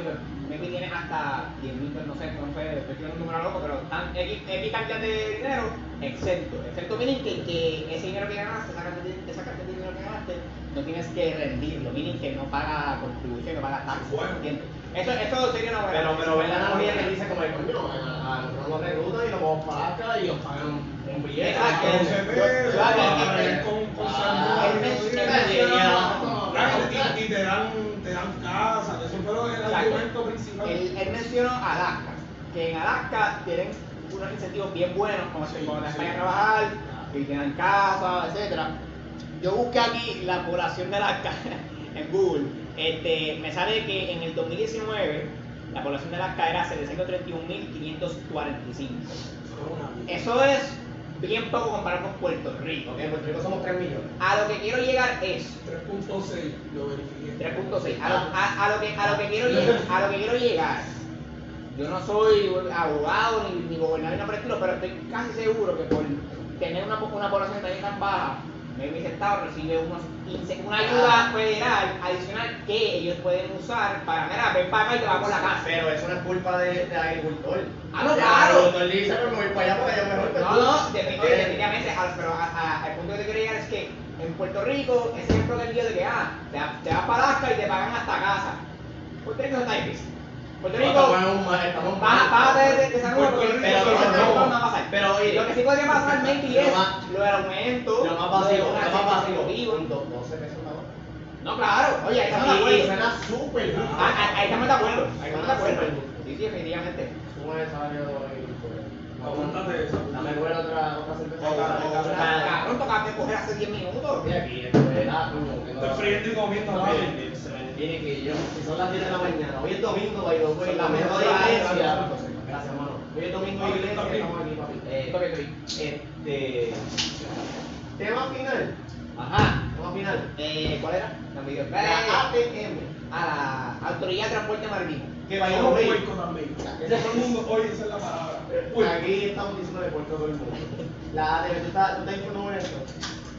que tienes hasta 10 mil, no sé, no sé, estoy tirando un número loco, pero tan, X, X cantidad de dinero exento. Exento meaning que, que ese dinero que ganaste, esa cantidad de, dinero que ganaste, no tienes que rendirlo, meaning que no paga contribución, no paga taxes, Bueno. ¿entiendes? Eso, eso sería una buena Pero, pero ven la analogía que dice como de coño, a, nosotros nos reclutan y nos vamos para acá y nos pagan un billete. Exacto. 12 pesos, Yo- yo- pagar con, con él men- salud, él y- mencionó- Claro, y, y te dan, te dan casa, eso fue el argumento principal. Él, mencionó Alaska, que en Alaska tienen unos incentivos bien buenos, como si cuando te a trabajar, que tienen casa, etc. Yo busqué aquí la población de Alaska en Google. Este, me sale que en el 2019 la población de Alaska era 731.545. Eso es bien poco comparado con Puerto Rico. Ok, en Puerto Rico somos 3 millones. A lo que quiero llegar es 3.6, lo verifiqué. 3.6. A, lo- a, a lo que, a, lo que quiero llegar, a lo que quiero llegar. Yo no soy abogado ni, ni gobernador ni nada por el estilo, pero estoy casi seguro que por tener una, una población también tan baja, maybe ese estado recibe unos una ayuda federal adicional que ellos pueden usar para, mira, ven para acá y te vamos a la casa. Pero eso no es culpa de, del agricultor. Ah, no, El claro. agricultor dice, pero me voy para allá porque allá mejor. pues No, tú- no, de- Eh, definitivamente, a- pero al punto que te quiero llegar es que en Puerto Rico, ese ejemplo que él dio de que, ah, te, va- te vas para Alaska y te pagan hasta casa. Puerto Rico no está difícil. Puerto Rico, estamos en un- estamos baja- bájate de, porque pero, pero eso no. no va a pasar. Pero, oye, lo que sí podría pasar, es lo del aumento. Lo más una lo más do- 12 pesos la hora. No, claro, oye, ahí estamos de acuerdo. suena súper Ah. Ah, ah, Ahí estamos de acuerdo, ahí estamos de acuerdo. Sí, sí, definitivamente. Suma el salario. Aguántate esa. Dame buena otra, cerveza. Cabrón, tocaste coger hace 10 minutos. Y aquí, esto es la, coño, tengo Estoy friendo y comiendo, Tiene que yo, si son las 10 de la mañana, hoy es domingo, by the way, la mejor iglesia. Gracias, hermano. Hoy es domingo iglesia, estamos aquí, papi. Eh. Este. Tema final. Ajá. Tema final. Eh, ¿Cuál era? La. La ATM. a la Autoridad de Transporte Marítimo. Que vaya Somos a ver. puercos también. Todo el mundo, oye, esa es la palabra. Puerco. Aquí estamos diciendo de puerto todo el mundo. La ATM, ¿tú estás, tú estás informado en esto?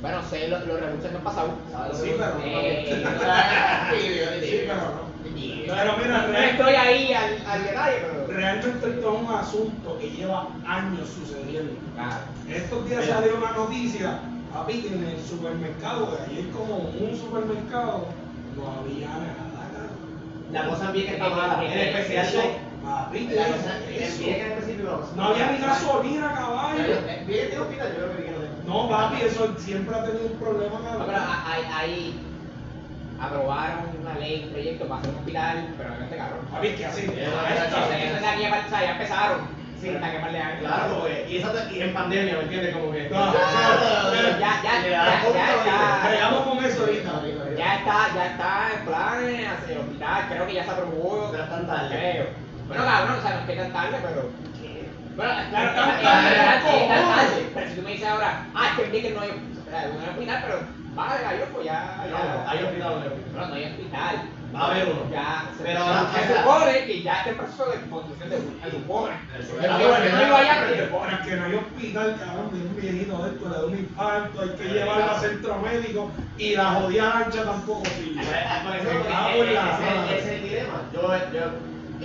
Bueno, sé los, los recursos que han pasado. ¿Sabes lo Sí, que- pero- Eh, Sí, pero no. Pero mira, no estoy ahí al, al detalle, pero. Realmente esto es un asunto que lleva años sucediendo. Claro. Estos días salió una noticia, papi, que en el supermercado, que ahí es como un supermercado, no había nada. La cosa bien que está mala, en especial de- Papi, cosa No había ni gasolina, caballo. Que tiene hospital, yo creo que No, papi, eso siempre ha tenido un problema, No, pero hay, hay, aprobaron una ley, un proyecto para hacer un hospital, pero no este cabrón. Papi, ¿qué hace? Eh, Ah, eh, esta- Eso es de aquí a ya empezaron. Sí. Hasta que de años. Claro. Y, esa- y en pandemia, ¿me entiendes? Como que. No, Ya, ya, ya, ya. Bregamos con eso ahorita. Ya está, ya está en planes el hospital, creo que ya se aprobó. Pero están tarde. Creo. Bueno, cabrón, o sea, no es que tan tarde, pero. Pero si tú me dices ahora, ah, es que que no hay, sea, no hay hospital, pero va a haber pues ya. Hay hospital, no hay hospital. Hospital. Va a haber uno. Ya, Pero se, supone que ya está en proceso de construcción de uno. Se supone. Se Yo no hay hospital, cabrón, de un viejito de esto, le da un infarto, hay que llevarlo a centro médico y la jodida lancha tampoco sirve. Ese- es el dilema. Yo,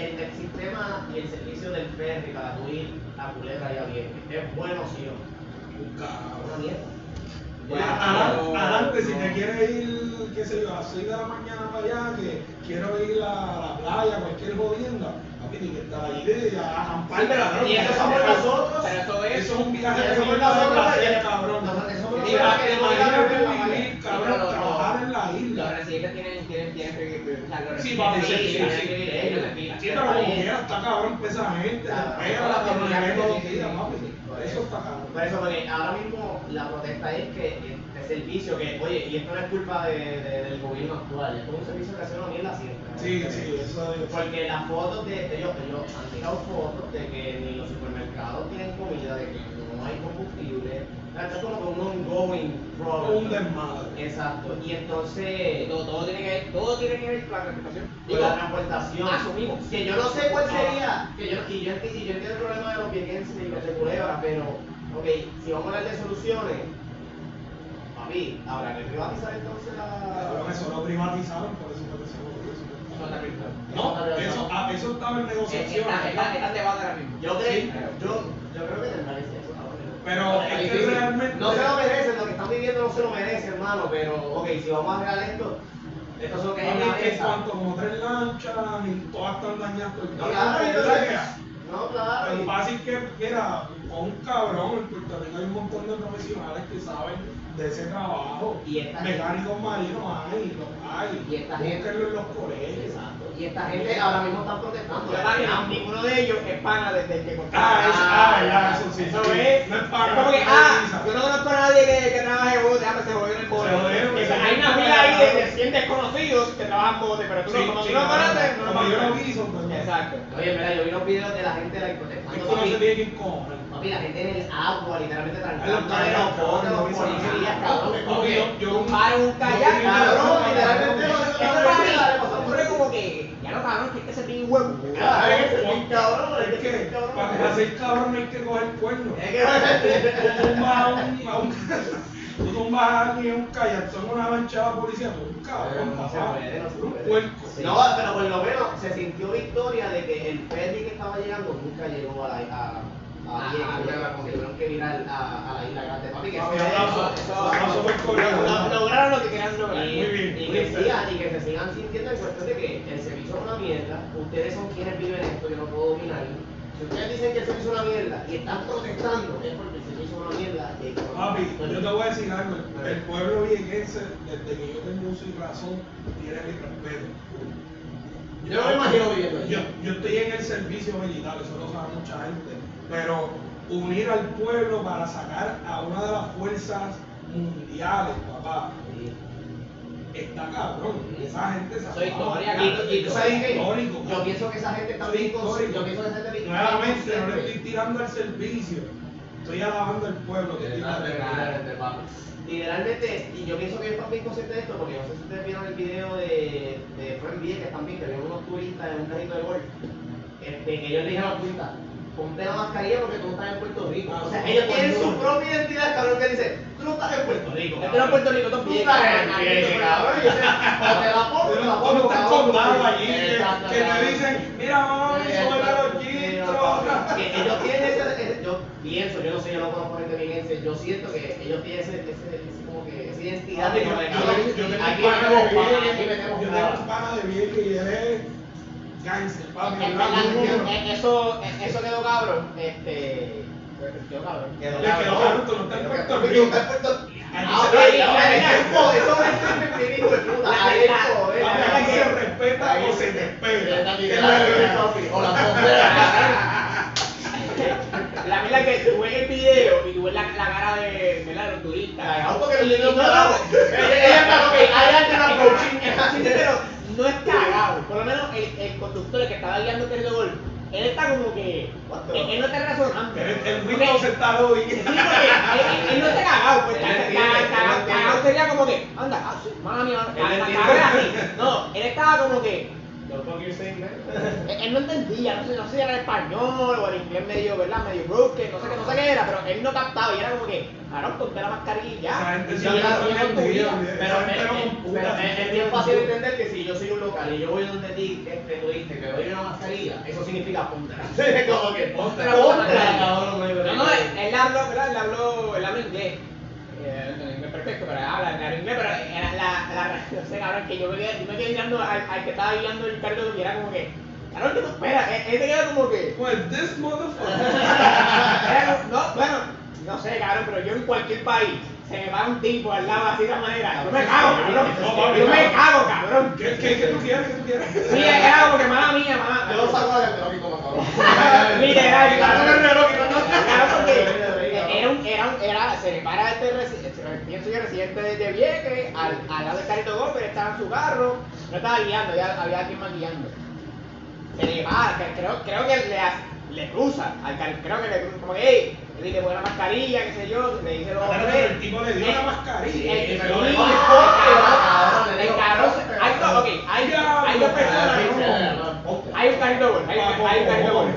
el, el sistema y el servicio del ferry para tu ir a Culebra y a Vieques es bueno, sí o no. Cabrón. Una mierda. Adelante, si no. te quieres ir, qué sé yo, a las 6 de la mañana para allá, que quiero ir a la playa, cualquier jodienda, papi, tienes que estar ahí de a acampar. Sí, pero- cabrón. y eso Eso somos nosotros. Pero eso es. Eso es un viaje de mierda de nosotros, que- cabrón. eso Y nosotros la- que que vivir, Sí, cabrón, trabajar en la Los isla. residentes tienen, tienen, tienen que vivir, los Sí, papi, sí, sí, pero como quiera, está cabrón, pesa gente, la comunidad todos los días, papi. Por Eso está cabrón. Por eso, porque ahora mismo la protesta es que este servicio, que oye, y esto no es culpa de, de- del gobierno actual, esto es un servicio que hace una mierda siempre. Sí, sí, eso es. Porque las fotos de ellos, ellos han tirado fotos de que ni los supermercados tienen comida, de que no hay combustible. Esto es como que un ongoing problem. Un desmadre. Exacto. Y entonces, Todo, todo tiene que ver, todo tiene que ver con la reputación. con la transportación. asumimos. Que yo no sé cuál sería, que yo, y yo, y yo entiendo el problema de los viequenses y los de Culebra, pero, ok, si vamos a hablar de soluciones, papi, habrá que privatizar entonces la... eso lo privatizaron, por eso fue que se lo Eso está bien claro. No, eso, ah, eso estaba en negociación. Está, está, está en debate ahora mismo. Yo creo, yo, yo creo que tendrá que ser. Pero No, es que realmente- No se lo merecen, lo que están viviendo no se lo merecen, hermano, pero, ok, si vamos a arreglar esto, esto es lo que es en la mesa. cuanto como tres lanchas y todas están dañadas por No, claro. No, claro. Lo fácil que, mira, con un cabrón, en Puerto Rico hay un montón de profesionales que saben de ese trabajo. Y Mecánicos marinos hay, los hay. Y esta gente- en los colegios. Exacto. Y esta gente ahora mismo están protestando. Ninguno de ellos es pana desde el que Ah, eso, ah, verdad, eso sí. Eso sí. es. No es Es para como que, no ah, yo no conozco a nadie que, que trabaje en bote, ah, pues se jodió en el bote. Hay una fila ahí de, de 100 desconocidos que trabajan bote, pero tú Sí, no, tú no conoces, no lo yo no conoces. vi. Exacto. Oye, mira, yo vi los videos de la gente like, Es protestando. que uno se tiene que él. Papi, la gente en el agua, literalmente trancando los de los botes, los no policías, cabrón. es yo- un kayak, Cabrón, literalmente yo- no- Eso no- para mí, no- ocurre como que, ya no cabrón, que este se tiene huevo. Ah, es que es cabrón, es que para para ser cabrón hay que coger cuerno. Tú tumbas a un, a un, tú tumbas a alguien en un kayak, son una la policía, tú eres un cabrón, No papá. un puerco. Pero por lo menos se sintió victoria de que el ferry que estaba llegando nunca llegó a la a, a, que a, la isla grande. Papi, que Lograron lo que querían lograr. Y, que bien. sigan, y que se sigan sintiendo en cuestión de que el servicio es una mierda, ustedes son quienes viven esto, yo no puedo opinar. Si ustedes dicen que el servicio es una mierda y están protestando, es porque el servicio es una mierda. Papi, yo te voy a decir algo, el- pueblo viequense, desde que yo tengo uso y razón, tiene mi respeto. Yo no me imagino viviendo. Yo, yo estoy en el servicio militar, eso lo sabe mucha gente, pero unir al pueblo para sacar a una de las fuerzas mundiales, papá, está cabrón. Esa gente se es historia? Histórico. Yo pienso que esa gente está Soy bien histórico. Yo pienso que esa gente bien Nuevamente, no le estoy tirando al servicio, estoy alabando al pueblo. que tiene- Literalmente, y yo pienso que ellos están bien conscientes de esto, porque no sé si ustedes vieron el video de, de Fred Vieques también, que vieron unos turistas en un carrito de golf, este, que ellos le dijeron a los turistas, ponte la mascarilla porque tú no estás en Puerto Rico. O sea, ellos tienen su propia identidad, cabrón, que dice, tú tú no estás en Puerto Rico. Este no es Puerto Rico, Tú estás en cabrón. Y O te la pongo, te la pongo, cabrón. contados allí que, te dicen, mira, vamos a subir a los gistros. Que ellos tienen ese, yo pienso, yo no sé, yo no conozco gente yo siento que ellos tienen ese, ese, como que, esa identidad de Yo- tengo un pana de Vieques y él es gangster, papi, Eh, Eso, eh, eso quedó cabrón. Este. Quedó cabrón. Quedó quedó cabrón, Ah, se- respeta o se es- te espera. Está ¿Qué bien, es la verdad? que tú ves el video y tú ves la, la cara de los turistas. La auto que le Y- dio y un no, carajo. no, Ella está, ok, hay alguien approaching. Sí, pero no es cagado. Por lo menos el, el conductor el que estaba guiando el querido gol, él está como que. Él, él no está razonando. El, Windows sentado y Sí, porque él, él- no está cagado, pues cagado, sería como que, anda, ah, mía, Él cagado así. No, él estaba como que, Saying, él, no entendía, no sé, no sé si era el español o el inglés medio, ¿verdad? Medio broken, no sé qué, no sé qué era, pero él no captaba y era como que, claro, ponte la mascarilla ya. Esa gente sí. Pero, Esa gente es- bien fácil entender que si yo soy un local y yo voy donde ti, este, tú dices que doy una mascarilla, eso significa póntela. Como que Ponte la no No, él, habló, ¿verdad? Él habló, él habla inglés. Perfecto, pero habla, habla inglés, pero era la, la, no sé, cabrón, que yo me quedé, yo me quedé mirando al, al que estaba guiando el carro y era como que, cabrón, que tú esperas, él, él se quedó como que, Pues, this motherfucker. era no, bueno, no sé, cabrón, pero yo en cualquier país, se me va un tipo al lado así de esa manera, yo me cago, cabrón, No, yo me cago, cabrón. ¿Qué, qué, qué tú quieres? ¿Qué tú quieres? Sí, era como que mala mía, mala Yo lo saco a la que como cabrón. Literal, Claro, cabrón. el reloj y no- no- Claro, porque era era se le para este pienso yo, residente de, de Vieques, al, al lado del carrito golpe, él estaba en su carro, no estaba guiando, ya había alguien más guiando. Se le para, creo, creo que le, le cruza al creo que le cruza, como que, hey, le dice, pon la mascarilla, qué sé yo, le dice Pero tres. el tipo le dio una mascarilla. el- cabrón, hay dos, ok, hay, hay dos personas, hay un carrito golpe, hay, un carrito golpe.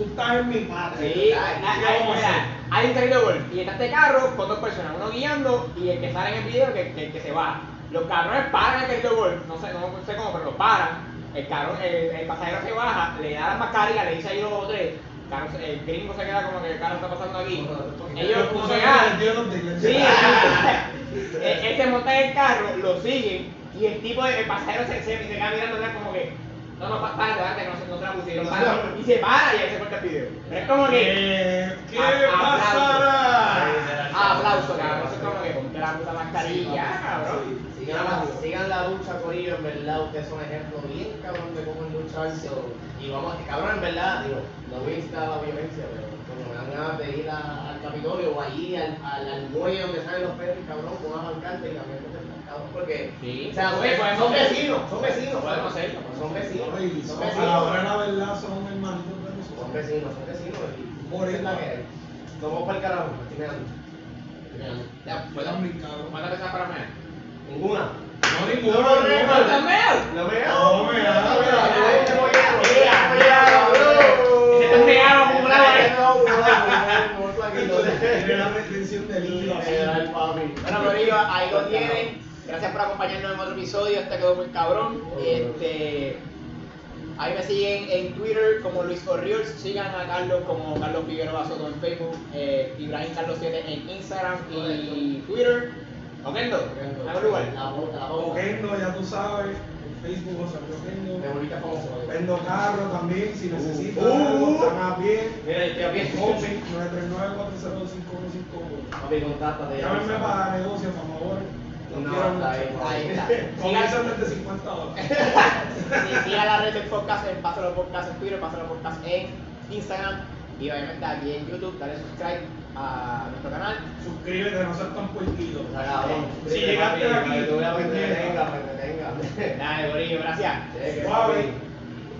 Tú estás en mi patria. Sí, ¿Qué hay, un carrito de y está este carro con dos personas, uno guiando y el que sale en el video que, que, que se va. Los cabrones paran el carrito de gol, no sé, no sé cómo, pero lo paran. El, carro, el, el pasajero se baja, le da las mascarillas, le dice ahí dos o tres. El el gringo se queda como que el carro está pasando aquí. Ellos que ah. Sí, él, se monta en el carro, lo siguen y el tipo, el pasajero se, se, se queda mirando como que, no, no, pa- párate, párate, que no, se- no te la pusieron, párate. y se para y ahí se corta el video. Pero es como que, ¿Qué, ¿Qué A- pasará? aplauso, cabrón, eso es como que ponte la puta mascarilla, cabrón. Sigan la, sigan la lucha, Corillo, en verdad, ustedes son ejemplos bien cabrón de cómo es luchar. so, y vamos, cabrón, en verdad, digo, no voy a incitar a la violencia, pero cuando me dan ganas de ir a- al Capitolio o allí al, al, al muelle donde salen los perros, cabrón, con una pancarta y también porque, Sí, o sea, pues, son vecinos, son vecinos, Podemos hacerlo. son vecinos, son son- A la hora de vecinos, la verdad son hermanitos de son nosotros. vecinos, son vecinos, Por es eso. la que. Nos vamos para el carajo. Ya, Puedan brincar. ¿Cuántas veces para mí? Ninguna. No, ninguno, No, no, no. No me No me hagas. No me hagas. Mira, Voy mira, a- voy a- bro. Se te han pegado como una vez. No, no, no, no, no, tranquilo. Tiene la retención del hilo. Bueno, Corillo, ahí lo tienen. Gracias por acompañarnos en otro episodio. Este quedó muy cabrón. Este, ahí me siguen en Twitter como Luis Corrios. Sigan a Carlos como Carlos Figueroa Soto en Facebook. Eh, Ibrahim Carlos 7 en Instagram y Twitter. ¿Okendo? ¿En algún lugar? Okendo, ya tú sabes. En Facebook, Okendo. volviste famoso. Vendo carro también, si necesitas Uh, uh. están a pie. Mira, estoy a pie. Coffee, 939-405-151. Papi, contáctate. ya Llámenme sabes. para negocios, por favor. No, está ahí, está. Comienzan desde 50 dólares. Sí, siga la red del podcast en Pásalo Podcast en Twitter, Pásalo Podcast en Instagram y obviamente aquí en YouTube, dale subscribe a nuestro canal. Suscríbete, no seas tan puerquito. Si llegaste aquí, puñeta. detenga, te detenga. Dale, Gorillo, gracias. Suave.